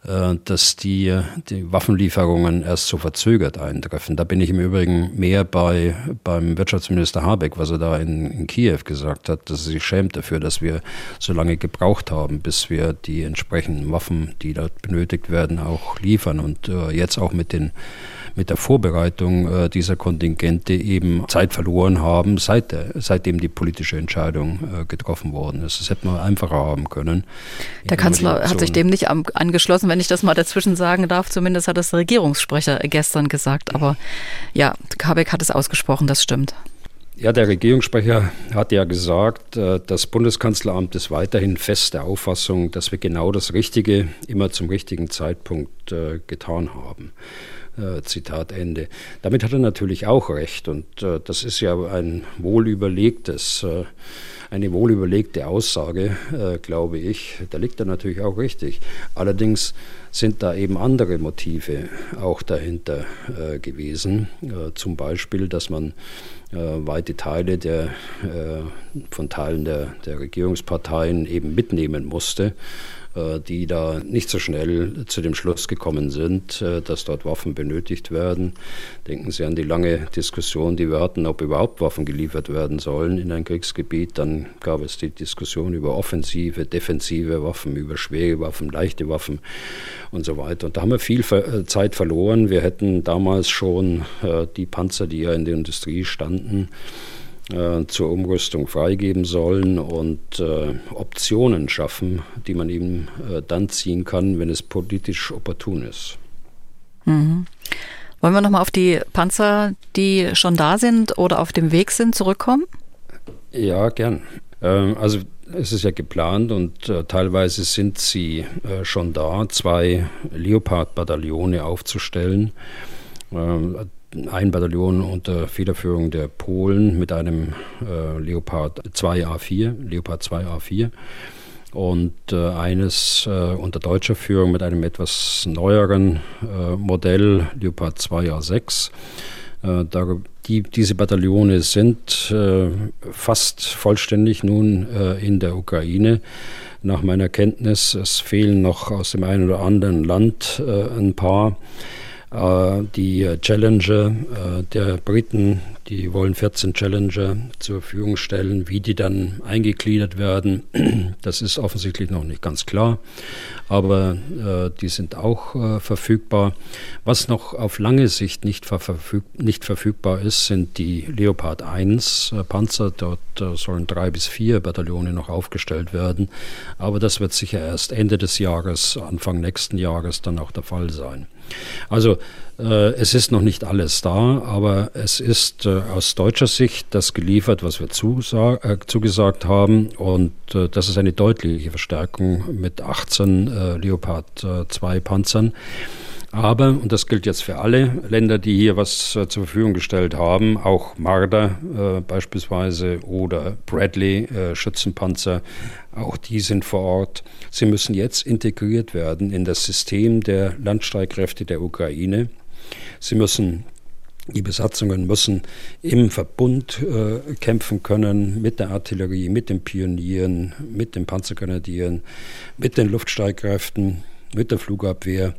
äh, dass die, die Waffenlieferungen erst so verzögert eintreffen. Da bin ich im Übrigen mehr bei beim Wirtschaftsminister Habeck, was er da in, in Kiew gesagt hat, dass er sich schämt dafür, dass wir so lange gebraucht haben, bis wir die entsprechenden Waffen, die dort benötigt werden, auch liefern und äh, jetzt auch mit den mit der Vorbereitung äh, dieser Kontingente eben Zeit verloren haben, seit der, seitdem die politische Entscheidung äh, getroffen worden ist. Das hätte man einfacher haben können. Der Kanzler hat sich dem nicht angeschlossen, wenn ich das mal dazwischen sagen darf. Zumindest hat das der Regierungssprecher gestern gesagt. Aber ja, Habeck hat es ausgesprochen, das stimmt. Ja, der Regierungssprecher hat ja gesagt, äh, das Bundeskanzleramt ist weiterhin fest der Auffassung, dass wir genau das Richtige immer zum richtigen Zeitpunkt äh, getan haben. Äh, Zitat Ende. Damit hat er natürlich auch recht und äh, das ist ja ein wohlüberlegtes, äh, eine wohlüberlegte Aussage, glaube ich. Da liegt er natürlich auch richtig. Allerdings sind da eben andere Motive auch dahinter gewesen. Zum Beispiel, dass man weite Teile der, von Teilen der, der Regierungsparteien eben mitnehmen musste die da nicht so schnell zu dem Schluss gekommen sind, äh, dass dort Waffen benötigt werden. Denken Sie an die lange Diskussion, die wir hatten, ob überhaupt Waffen geliefert werden sollen in ein Kriegsgebiet. Dann gab es die Diskussion über offensive, defensive Waffen, über schwere Waffen, leichte Waffen und so weiter. Und da haben wir viel äh, Zeit verloren. Wir hätten damals schon die Panzer, die ja in der Industrie standen, äh, zur Umrüstung freigeben sollen und äh, Optionen schaffen, die man eben äh, dann ziehen kann, wenn es politisch opportun ist. Mhm. Wollen wir nochmal auf die Panzer, die schon da sind oder auf dem Weg sind, zurückkommen? Ja, gern. Ähm, also es ist ja geplant und äh, teilweise sind sie äh, schon da, zwei Leopard-Bataillone aufzustellen. Ähm, ein Bataillon unter Federführung der Polen mit einem äh, Leopard 2A4, Leopard 2A4 und äh, eines äh, unter deutscher Führung mit einem etwas neueren äh, Modell Leopard 2A6. Äh, die, diese Bataillone sind äh, fast vollständig nun in der Ukraine. Nach meiner Kenntnis, es fehlen noch aus dem einen oder anderen Land ein paar. Äh, die Challenger äh, der Briten, die wollen 14 Challenger zur Verfügung stellen. Wie die dann eingegliedert werden, das ist offensichtlich noch nicht ganz klar, aber äh, die sind auch verfügbar. Was noch auf lange Sicht nicht, verfüg nicht verfügbar ist, sind die Leopard 1 Panzer. Dort sollen drei bis vier Bataillone noch aufgestellt werden, aber das wird sicher erst Ende des Jahres, Anfang nächsten Jahres dann auch der Fall sein. Also äh, es ist noch nicht alles da, aber es ist äh, aus deutscher Sicht das geliefert, was wir äh, zugesagt haben. Und das ist eine deutliche Verstärkung mit 18 Leopard 2 Panzern. Aber, und das gilt jetzt für alle Länder, die hier was zur Verfügung gestellt haben, auch Marder äh, beispielsweise oder Bradley äh, Schützenpanzer, auch die sind vor Ort. Sie müssen jetzt integriert werden in das System der Landstreitkräfte der Ukraine. Sie müssen die Besatzungen müssen im Verbund äh, kämpfen können mit der Artillerie, mit den Pionieren, mit den Panzergrenadieren, mit den Luftstreitkräften, mit der Flugabwehr.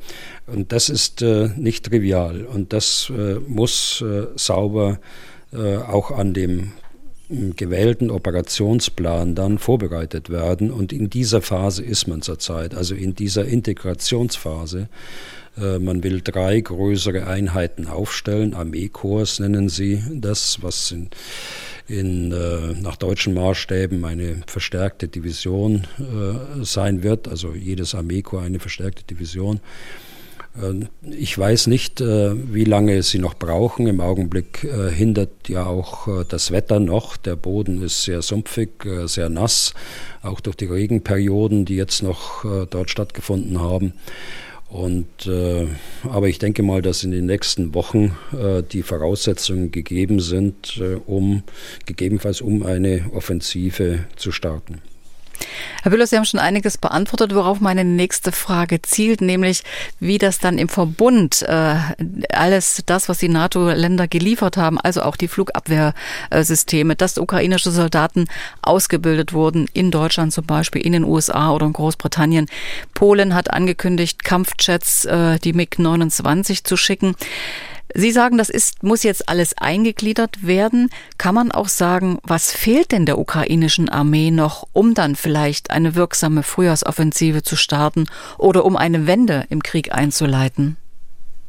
Und das ist äh, nicht trivial und das äh, muss äh, sauber äh, auch an dem gewählten Operationsplan dann vorbereitet werden. Und in dieser Phase ist man zurzeit, also in dieser Integrationsphase. Äh, man will drei größere Einheiten aufstellen. Armeekorps nennen sie das, was in, in, äh, nach deutschen Maßstäben eine verstärkte Division äh, sein wird. Also jedes Armeekorps eine verstärkte Division. Ich weiß nicht, wie lange sie noch brauchen. Im Augenblick hindert ja auch das Wetter noch. Der Boden ist sehr sumpfig, sehr nass, auch durch die Regenperioden, die jetzt noch dort stattgefunden haben. Und, äh, aber ich denke mal, dass in den nächsten Wochen äh, die Voraussetzungen gegeben sind, äh, um gegebenenfalls um eine Offensive zu starten. Herr Büller, Sie haben schon einiges beantwortet, worauf meine nächste Frage zielt, nämlich wie das dann im Verbund äh, alles das, was die NATO-Länder geliefert haben, also auch die Flugabwehrsysteme, dass ukrainische Soldaten ausgebildet wurden, in Deutschland zum Beispiel, in den USA oder in Großbritannien. Polen hat angekündigt, Kampfjets, äh, die MiG-29 zu schicken. Sie sagen, das ist, muss jetzt alles eingegliedert werden. Kann man auch sagen, was fehlt denn der ukrainischen Armee noch, um dann vielleicht eine wirksame Frühjahrsoffensive zu starten oder um eine Wende im Krieg einzuleiten?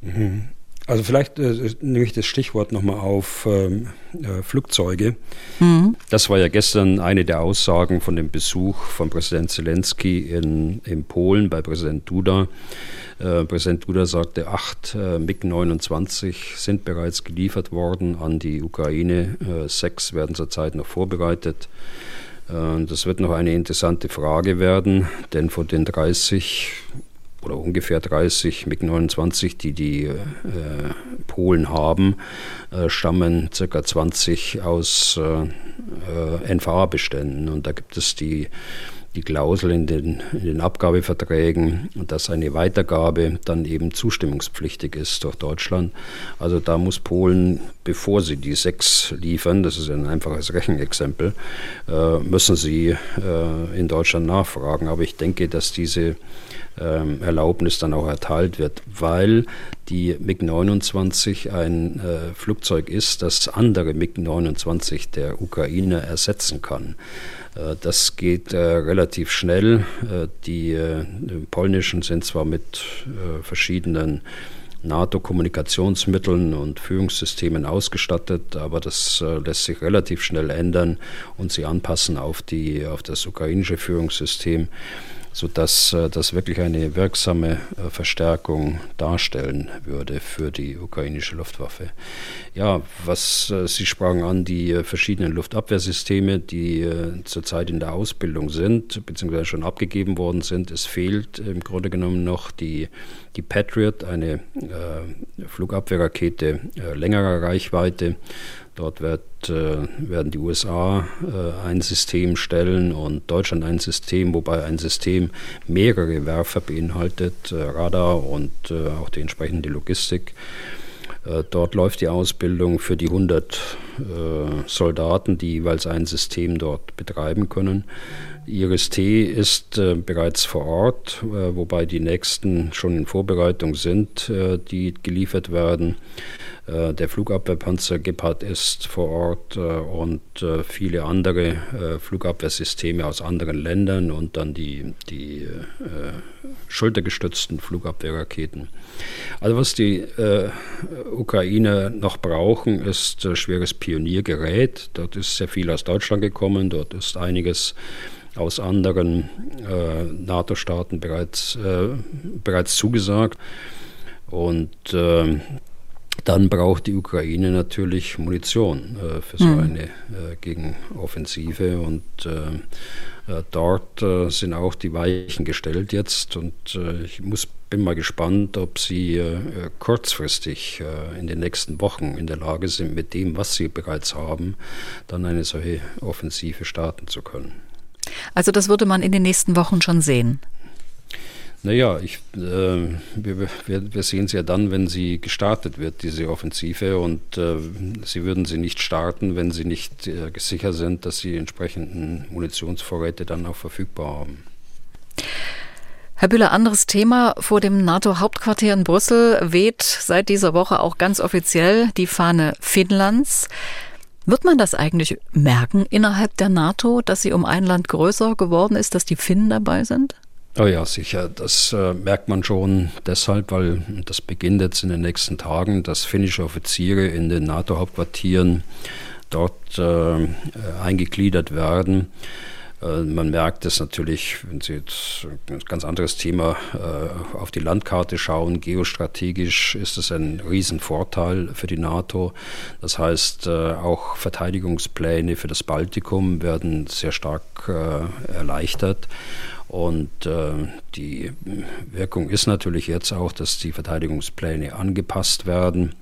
Mhm. Also vielleicht äh, nehme ich das Stichwort nochmal auf ähm, äh, Flugzeuge. Mhm. Das war ja gestern eine der Aussagen von dem Besuch von Präsident Zelensky in, in Polen bei Präsident Duda. Äh, Präsident Duda sagte, acht äh, MiG-29 sind bereits geliefert worden an die Ukraine. Äh, sechs werden zurzeit noch vorbereitet. Äh, das wird noch eine interessante Frage werden, denn von den 30 oder ungefähr 30 MiG-29, die die äh, Polen haben, äh, stammen ca. 20 aus äh, NVA-Beständen. Und da gibt es die die Klausel in den, in den Abgabeverträgen, dass eine Weitergabe dann eben zustimmungspflichtig ist durch Deutschland. Also da muss Polen, bevor sie die sechs liefern, das ist ein einfaches Rechenexempel, äh, müssen sie äh, in Deutschland nachfragen. Aber ich denke, dass diese ähm, Erlaubnis dann auch erteilt wird, weil die MiG-29 ein äh, Flugzeug ist, das andere MiG-29 der Ukraine ersetzen kann. Äh, das geht äh, relativ schnell. Äh, die, äh, polnischen sind zwar mit äh, verschiedenen NATO-Kommunikationsmitteln und Führungssystemen ausgestattet, aber das äh, lässt sich relativ schnell ändern und sie anpassen auf, die, auf das ukrainische Führungssystem sodass äh, das wirklich eine wirksame äh, Verstärkung darstellen würde für die ukrainische Luftwaffe. Ja, was äh, Sie sprachen an, die verschiedenen Luftabwehrsysteme, die zurzeit in der Ausbildung sind, beziehungsweise schon abgegeben worden sind. Es fehlt im Grunde genommen noch die, die Patriot, eine Flugabwehrrakete längerer Reichweite Dort wird, äh, werden die USA äh, ein System stellen und Deutschland ein System, wobei ein System mehrere Werfer beinhaltet, äh, Radar und äh, auch die entsprechende Logistik. Äh, dort läuft die Ausbildung für die 100 äh, Soldaten, die jeweils ein System dort betreiben können. IRIS-T ist äh, bereits vor Ort, äh, wobei die nächsten schon in Vorbereitung sind, äh, die geliefert werden. Äh, der Flugabwehrpanzer Gepard ist vor Ort äh, und äh, viele andere Flugabwehrsysteme aus anderen Ländern und dann die, die schultergestützten Flugabwehrraketen. Also was die äh, Ukrainer noch brauchen, ist äh, schweres Pioniergerät. Dort ist sehr viel aus Deutschland gekommen, dort ist einiges aus anderen äh, NATO-Staaten bereits, bereits zugesagt. Und äh, dann braucht die Ukraine natürlich Munition äh, für so mhm. eine äh, Gegenoffensive und äh, äh dort äh, sind auch die Weichen gestellt jetzt und äh, ich muss, bin mal gespannt, ob sie kurzfristig in den nächsten Wochen in der Lage sind, mit dem, was sie bereits haben, dann eine solche Offensive starten zu können. Also das würde man in den nächsten Wochen schon sehen. Naja, ich, äh, wir, wir, sehen es ja dann, wenn sie gestartet wird, diese Offensive. Und äh, sie würden sie nicht starten, wenn sie nicht äh, sicher sind, dass sie entsprechenden Munitionsvorräte dann auch verfügbar haben. Herr Bühler, anderes Thema. Vor dem NATO-Hauptquartier in Brüssel weht seit dieser Woche auch ganz offiziell die Fahne Finnlands. Wird man das eigentlich merken innerhalb der NATO, dass sie um ein Land größer geworden ist, dass die Finnen dabei sind? Oh ja, sicher. Das äh, merkt man schon deshalb, weil das beginnt jetzt in den nächsten Tagen, dass finnische Offiziere in den NATO-Hauptquartieren dort äh, eingegliedert werden. Äh, man merkt es natürlich, wenn Sie jetzt ein ganz anderes Thema äh, auf die Landkarte schauen, geostrategisch ist es ein Riesenvorteil für die NATO. Das heißt, äh, auch Verteidigungspläne für das Baltikum werden sehr stark erleichtert. Und die Wirkung ist natürlich jetzt auch, dass die Verteidigungspläne angepasst werden.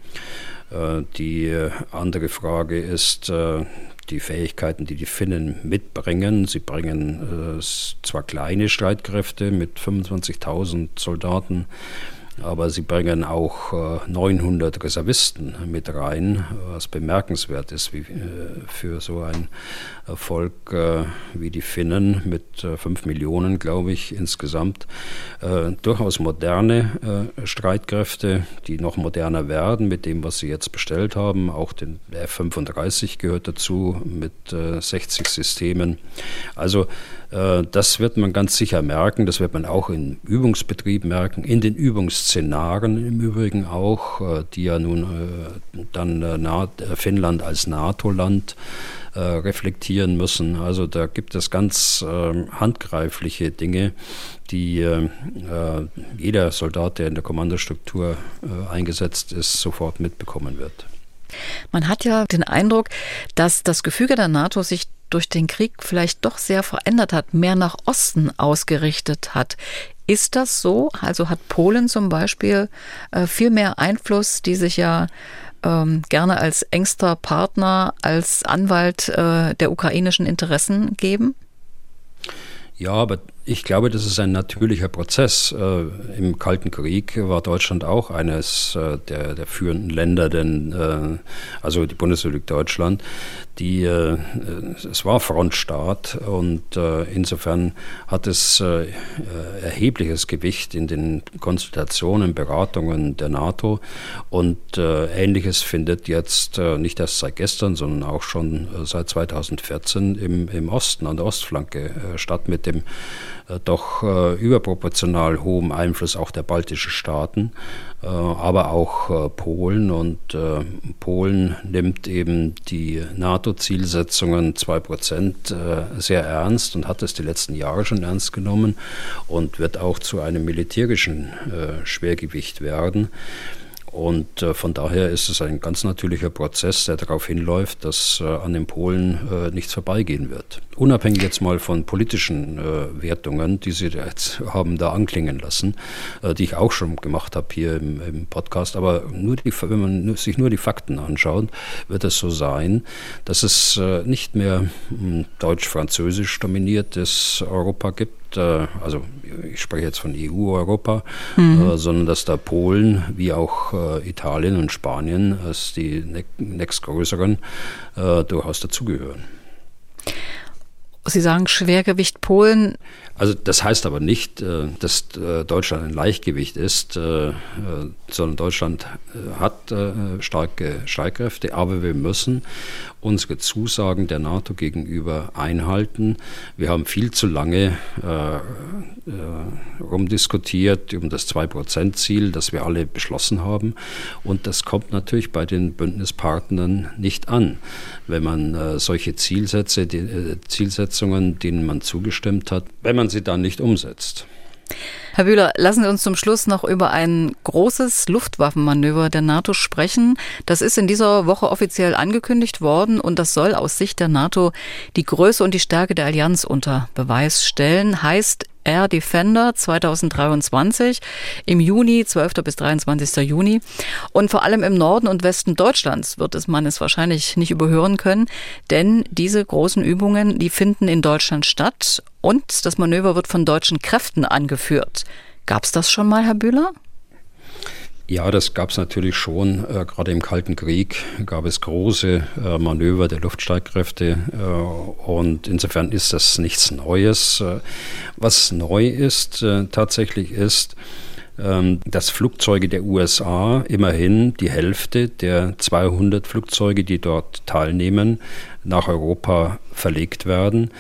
Die andere Frage ist die Fähigkeiten, die die Finnen mitbringen. Sie bringen äh, zwar kleine Streitkräfte mit 25.000 Soldaten, aber sie bringen auch 900 äh, Reservisten mit rein, was bemerkenswert ist wie, äh, für so ein Volk äh, wie die Finnen mit 5 Millionen, glaube ich, insgesamt. Durchaus moderne Streitkräfte, die noch moderner werden mit dem, was sie jetzt bestellt haben. Auch den F-35 gehört dazu mit 60 Systemen. Also äh, das wird man ganz sicher merken. Das wird man auch im Übungsbetrieb merken, in den Übungsszenarien im Übrigen auch, äh, die ja nun äh, dann Finnland als NATO-Land reflektieren müssen. Also da gibt es ganz handgreifliche Dinge, die jeder Soldat, der in der Kommandostruktur eingesetzt ist, sofort mitbekommen wird. Man hat ja den Eindruck, dass das Gefüge der NATO sich durch den Krieg vielleicht doch sehr verändert hat, mehr nach Osten ausgerichtet hat. Ist das so? Also hat Polen zum Beispiel äh, viel mehr Einfluss, die sich ja ähm, gerne als engster Partner, als Anwalt äh, der ukrainischen Interessen geben? Ja, aber ich glaube, das ist ein natürlicher Prozess. Äh, Im Kalten Krieg war Deutschland auch eines äh, der, der, führenden Länder, denn äh, also die Bundesrepublik Deutschland, die äh, es war Frontstaat und äh, insofern hat es äh, erhebliches Gewicht in den Konsultationen, Beratungen der NATO und Ähnliches findet jetzt nicht erst seit gestern, sondern auch schon seit 2014 im, im Osten an der Ostflanke statt mit dem doch äh, überproportional hohem Einfluss auch der baltischen Staaten, äh, aber auch Polen. Und Polen nimmt eben die NATO-Zielsetzungen 2 Prozent sehr ernst und hat es die letzten Jahre schon ernst genommen und wird auch zu einem militärischen Schwergewicht werden. Und äh, von daher ist es ein ganz natürlicher Prozess, der darauf hinläuft, dass äh, an den Polen äh, nichts vorbeigehen wird. Unabhängig jetzt mal von politischen Wertungen, die Sie jetzt haben da anklingen lassen, die ich auch schon gemacht habe hier im, im, Podcast. Aber nur die, wenn man sich nur die Fakten anschaut, wird es so sein, dass es nicht mehr hm, deutsch-französisch dominiertes Europa gibt, äh, also ich spreche jetzt von EU-Europa, mhm. Äh, sondern dass da Polen wie auch äh, Italien und Spanien als die nächstgrößeren durchaus dazugehören. Sie sagen Schwergewicht Polen. Also das heißt aber nicht, äh, dass äh, Deutschland ein Leichtgewicht ist, äh, sondern Deutschland hat starke Streitkräfte, aber wir müssen unsere Zusagen der NATO gegenüber einhalten. Wir haben viel zu lange rumdiskutiert um das 2-Prozent-Ziel, das wir alle beschlossen haben. Und das kommt natürlich bei den Bündnispartnern nicht an. Wenn man solche Zielsätze, die, Zielsetzungen, denen man zugestimmt hat, wenn man sie dann nicht umsetzt. Herr Bühler, lassen Sie uns zum Schluss noch über ein großes Luftwaffenmanöver der NATO sprechen. Das ist in dieser Woche offiziell angekündigt worden und das soll aus Sicht der NATO die Größe und die Stärke der Allianz unter Beweis stellen. Heißt, Air Defender 2023 im Juni, 12. bis 23. Juni. Und vor allem im Norden und Westen Deutschlands wird es man es wahrscheinlich nicht überhören können, denn diese großen Übungen, die finden in Deutschland statt und das Manöver wird von deutschen Kräften angeführt. Gab es das schon mal, Herr Bühler? Ja, das gab es natürlich schon. Äh, Gerade im Kalten Krieg gab es große äh, Manöver der Luftstreitkräfte äh, und insofern ist das nichts Neues. Äh, was neu ist, äh, tatsächlich ist, dass Flugzeuge der USA immerhin die Hälfte der 200 Flugzeuge, die dort teilnehmen, nach Europa verlegt werden.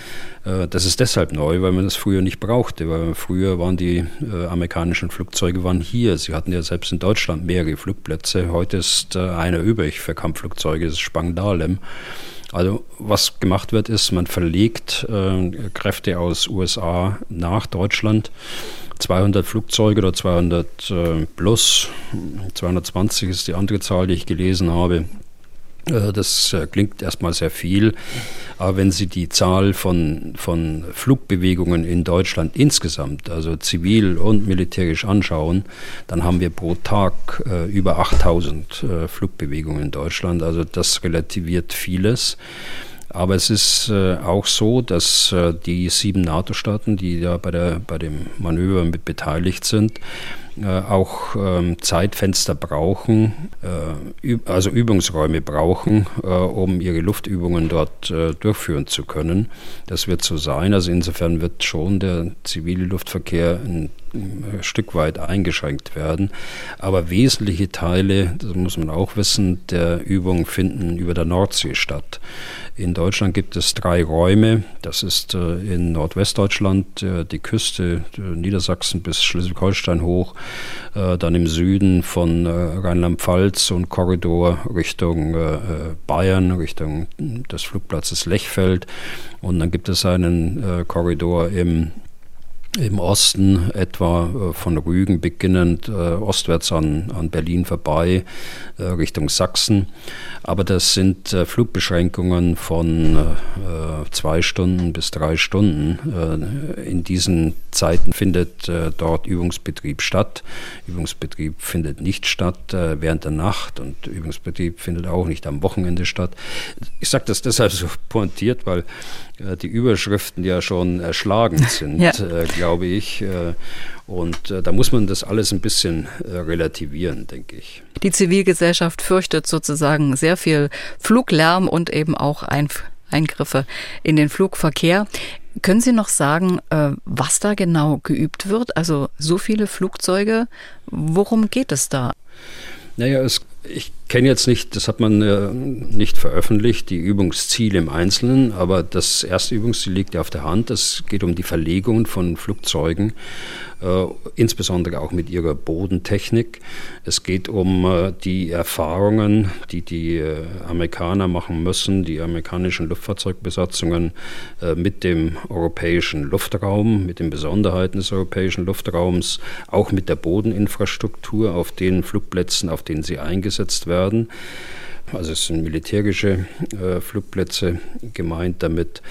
Äh, das ist deshalb neu, weil man das früher nicht brauchte, weil früher waren die äh, amerikanischen Flugzeuge waren hier. Sie hatten ja selbst in Deutschland mehrere Flugplätze. Heute ist äh, einer übrig für Kampfflugzeuge, das ist Spangdahlem. Also was gemacht wird, ist, man verlegt äh, Kräfte aus USA nach Deutschland. 200 Flugzeuge oder 200 äh, plus, 220 ist die andere Zahl, die ich gelesen habe. Äh, das äh, klingt erstmal sehr viel, aber wenn Sie die Zahl von, von Flugbewegungen in Deutschland insgesamt, also zivil und militärisch anschauen, dann haben wir pro Tag äh, über 8000 äh, Flugbewegungen in Deutschland. Also das relativiert vieles. Aber es ist äh, auch so, dass äh, die sieben NATO-Staaten, die ja bei, der, bei dem Manöver mit beteiligt sind, auch ähm, Zeitfenster brauchen, äh, also Übungsräume brauchen, äh, um ihre Luftöbungen dort äh, durchführen zu können. Das wird so sein. Also insofern wird schon der zivile Luftverkehr ein ein Stück weit eingeschränkt werden. Aber wesentliche Teile, das muss man auch wissen, der Übung finden über der Nordsee statt. In Deutschland gibt es drei Räume. Das ist äh, in Nordwestdeutschland äh, die Küste äh, Niedersachsen bis Schleswig-Holstein hoch, dann im Süden von Rheinland-Pfalz und Korridor Richtung Bayern, Richtung des Flugplatzes Lechfeld. Und dann gibt es einen Korridor im im Osten etwa äh, von Rügen beginnend äh, ostwärts an, an Berlin vorbei äh, Richtung Sachsen. Aber das sind Flugbeschränkungen von zwei Stunden bis drei Stunden. In diesen Zeiten findet dort Übungsbetrieb statt. Übungsbetrieb findet nicht statt während der Nacht und Übungsbetrieb findet auch nicht am Wochenende statt. Ich sage das deshalb so pointiert, weil die Überschriften ja schon erschlagend sind, ja. Glaube ich. Und äh, da muss man das alles ein bisschen äh, relativieren, denke ich. Die Zivilgesellschaft fürchtet sozusagen sehr viel Fluglärm und eben auch Einf Eingriffe in den Flugverkehr. Können Sie noch sagen, äh, was da genau geübt wird? Also so viele Flugzeuge, worum geht es da? Naja, es, ich kenne jetzt nicht, das hat man äh, nicht veröffentlicht, die Übungsziele im Einzelnen, aber das erste Übungsziel liegt ja auf der Hand. Es geht um die Verlegung von Flugzeugen, insbesondere auch mit ihrer Bodentechnik. Es geht um äh, die Erfahrungen, die die äh, Amerikaner machen müssen, die amerikanischen Luftfahrzeugbesatzungen äh, mit dem europäischen Luftraum, mit den Besonderheiten des europäischen Luftraums, auch mit der Bodeninfrastruktur auf den Flugplätzen, auf denen sie eingesetzt werden. Also es sind militärische äh, Flugplätze gemeint damit.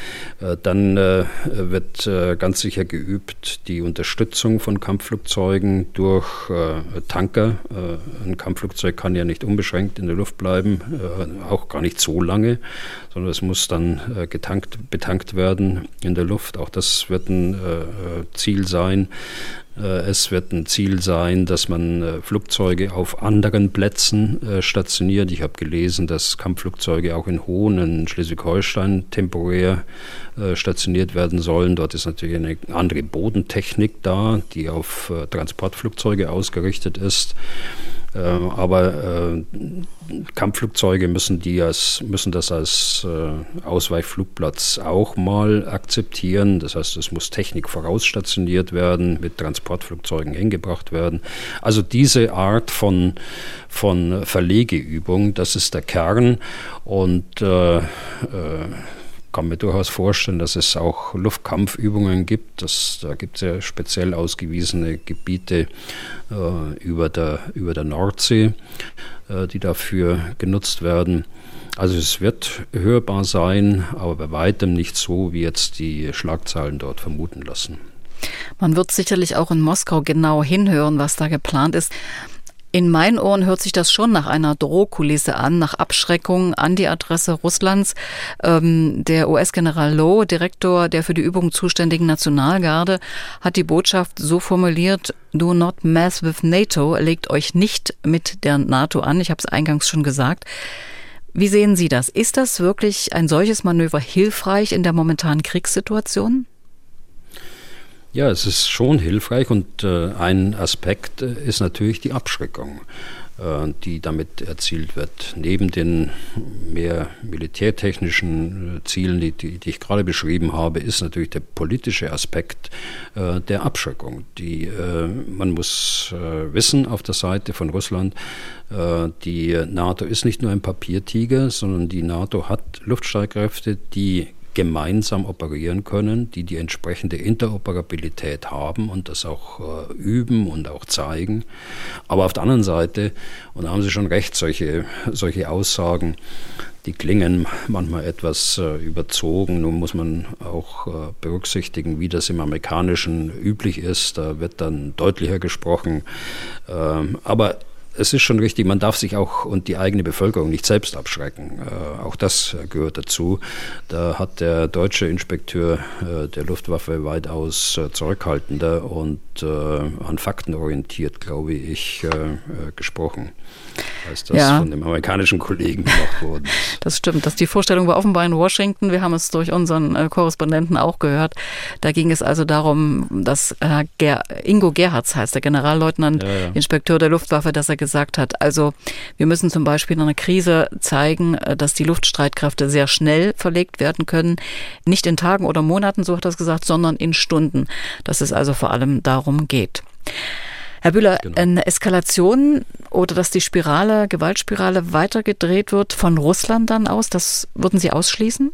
Äh, dann äh, wird äh, ganz sicher geübt die Unterstützung von Kampfflugzeugen durch äh, Tanker. Äh, ein Kampfflugzeug kann ja nicht unbeschränkt in der Luft bleiben, auch gar nicht so lange, sondern es muss dann getankt, betankt werden in der Luft. Auch das wird ein Ziel sein. Äh, es wird ein Ziel sein, dass man äh, Flugzeuge auf anderen Plätzen äh, stationiert. Ich habe gelesen, dass Kampfflugzeuge auch in Hohn in Schleswig-Holstein temporär stationiert werden sollen. Dort ist natürlich eine andere Bodentechnik da, die auf Transportflugzeuge ausgerichtet ist. Ähm, aber äh, Kampfflugzeuge müssen, die als, müssen das als äh, Ausweichflugplatz auch mal akzeptieren. Das heißt, es muss Technik vorausstationiert werden, mit Transportflugzeugen hingebracht werden. Also diese Art von, von Verlegeübung, das ist der Kern. Und äh, äh kann mir durchaus vorstellen, dass es auch Luftkampfübungen gibt. Das, da gibt es ja speziell ausgewiesene Gebiete äh, über, der, über der Nordsee, äh, die dafür genutzt werden. Also es wird hörbar sein, aber bei weitem nicht so, wie jetzt die Schlagzeilen dort vermuten lassen. Man wird sicherlich auch in Moskau genau hinhören, was da geplant ist. In meinen Ohren hört sich das schon nach einer Drohkulisse an, nach Abschreckung an die Adresse Russlands. Ähm, der US-General Lowe, Direktor der für die Übung zuständigen Nationalgarde, hat die Botschaft so formuliert, Do not mess with NATO, legt euch nicht mit der NATO an. Ich habe es eingangs schon gesagt. Wie sehen Sie das? Ist das wirklich ein solches Manöver hilfreich in der momentanen Kriegssituation? Ja, es ist schon hilfreich und äh, ein Aspekt äh, ist natürlich die Abschreckung, äh, die damit erzielt wird. Neben den mehr militärtechnischen äh, Zielen, die, die, die, ich gerade beschrieben habe, ist natürlich der politische Aspekt äh, der Abschreckung. Die, äh, man muss wissen auf der Seite von Russland, die NATO ist nicht nur ein Papiertiger, sondern die NATO hat Luftstreitkräfte, die gemeinsam operieren können, die die entsprechende Interoperabilität haben und das auch äh, üben und auch zeigen. Aber auf der anderen Seite, und da haben Sie schon recht, solche, solche Aussagen, die klingen manchmal etwas äh, überzogen. Nun muss man auch äh, berücksichtigen, wie das im Amerikanischen üblich ist. Da wird dann deutlicher gesprochen. Ähm, aber es ist schon richtig, man darf sich auch und die eigene Bevölkerung nicht selbst abschrecken. Äh, auch das gehört dazu. Da hat der deutsche Inspekteur äh, der Luftwaffe weitaus äh, zurückhaltender und äh, an Fakten orientiert, glaube ich, äh, äh, gesprochen als das ja. von dem amerikanischen Kollegen gemacht wurde. Das stimmt. Das die Vorstellung war offenbar in Washington. Wir haben es durch unseren äh, Korrespondenten auch gehört. Da ging es also darum, dass Herr Ger Ingo Gerhards heißt, der Generalleutnant, ja, ja. Inspekteur der Luftwaffe, dass er gesagt hat, also wir müssen zum Beispiel in einer Krise zeigen, äh, dass die Luftstreitkräfte sehr schnell verlegt werden können. Nicht in Tagen oder Monaten, so hat er es gesagt, sondern in Stunden. Dass es also vor allem darum geht. Herr Bühler, genau. eine Eskalation oder dass die Spirale, Gewaltspirale weitergedreht wird von Russland dann aus, das würden Sie ausschließen?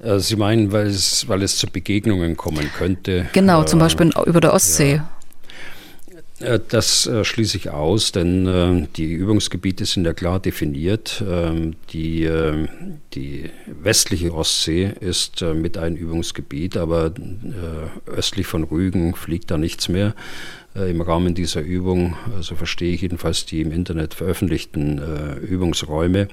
Äh, Sie meinen, weil es, weil es zu Begegnungen kommen könnte? Genau, zum äh, Beispiel über der Ostsee. Ja. Äh, das äh, schließe ich aus, denn äh, die Übungsgebiete sind ja klar definiert. Ähm, die, die westliche Ostsee ist mit ein Übungsgebiet, aber östlich von Rügen fliegt da nichts mehr im Rahmen dieser Übung. So also verstehe ich jedenfalls die im Internet veröffentlichten Übungsräume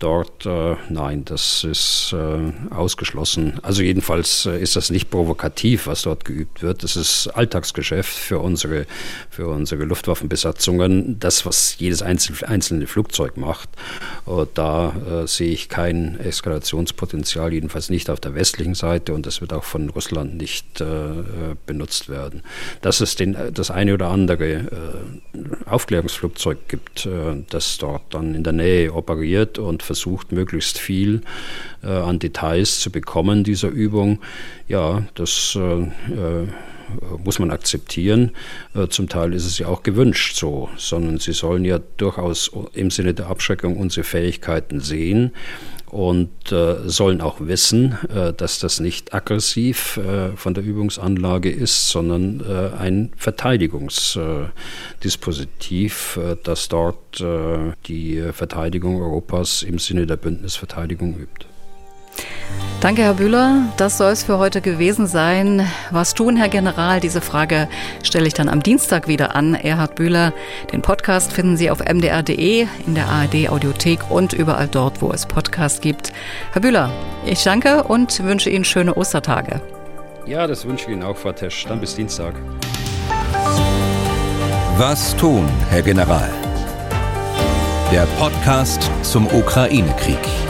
dort, äh, nein, das ist äh, ausgeschlossen. Also jedenfalls äh, ist das nicht provokativ, was dort geübt wird. Das ist Alltagsgeschäft für unsere, für unsere Luftwaffenbesatzungen. Das, was jedes einzelne, Flugzeug macht, äh, da äh, sehe ich kein Eskalationspotenzial, jedenfalls nicht auf der westlichen Seite und das wird auch von Russland nicht benutzt werden. Dass es den, das eine oder andere Aufklärungsflugzeug gibt, das dort dann in der Nähe operiert und versucht, möglichst viel äh, an Details zu bekommen dieser Übung. Ja, das äh, äh muss man akzeptieren. Äh, zum Teil ist es ja auch gewünscht so, sondern sie sollen ja durchaus im Sinne der Abschreckung unsere Fähigkeiten sehen und äh, sollen auch wissen, äh, dass das nicht aggressiv äh, von der Übungsanlage ist, sondern äh, ein Verteidigungsdispositiv, äh, das dort äh, die Verteidigung Europas im Sinne der Bündnisverteidigung übt. Danke, Herr Bühler. Das soll es für heute gewesen sein. Was tun, Herr General? Diese Frage stelle ich dann am Dienstag wieder an. Erhard Bühler. Den Podcast finden Sie auf mdr.de, in der ARD Audiothek und überall dort, wo es Podcasts gibt. Herr Bühler, ich danke und wünsche Ihnen schöne Ostertage. Ja, das wünsche ich Ihnen auch, Frau Tesch. Dann bis Dienstag. Was tun, Herr General? Der Podcast zum Ukraine-Krieg.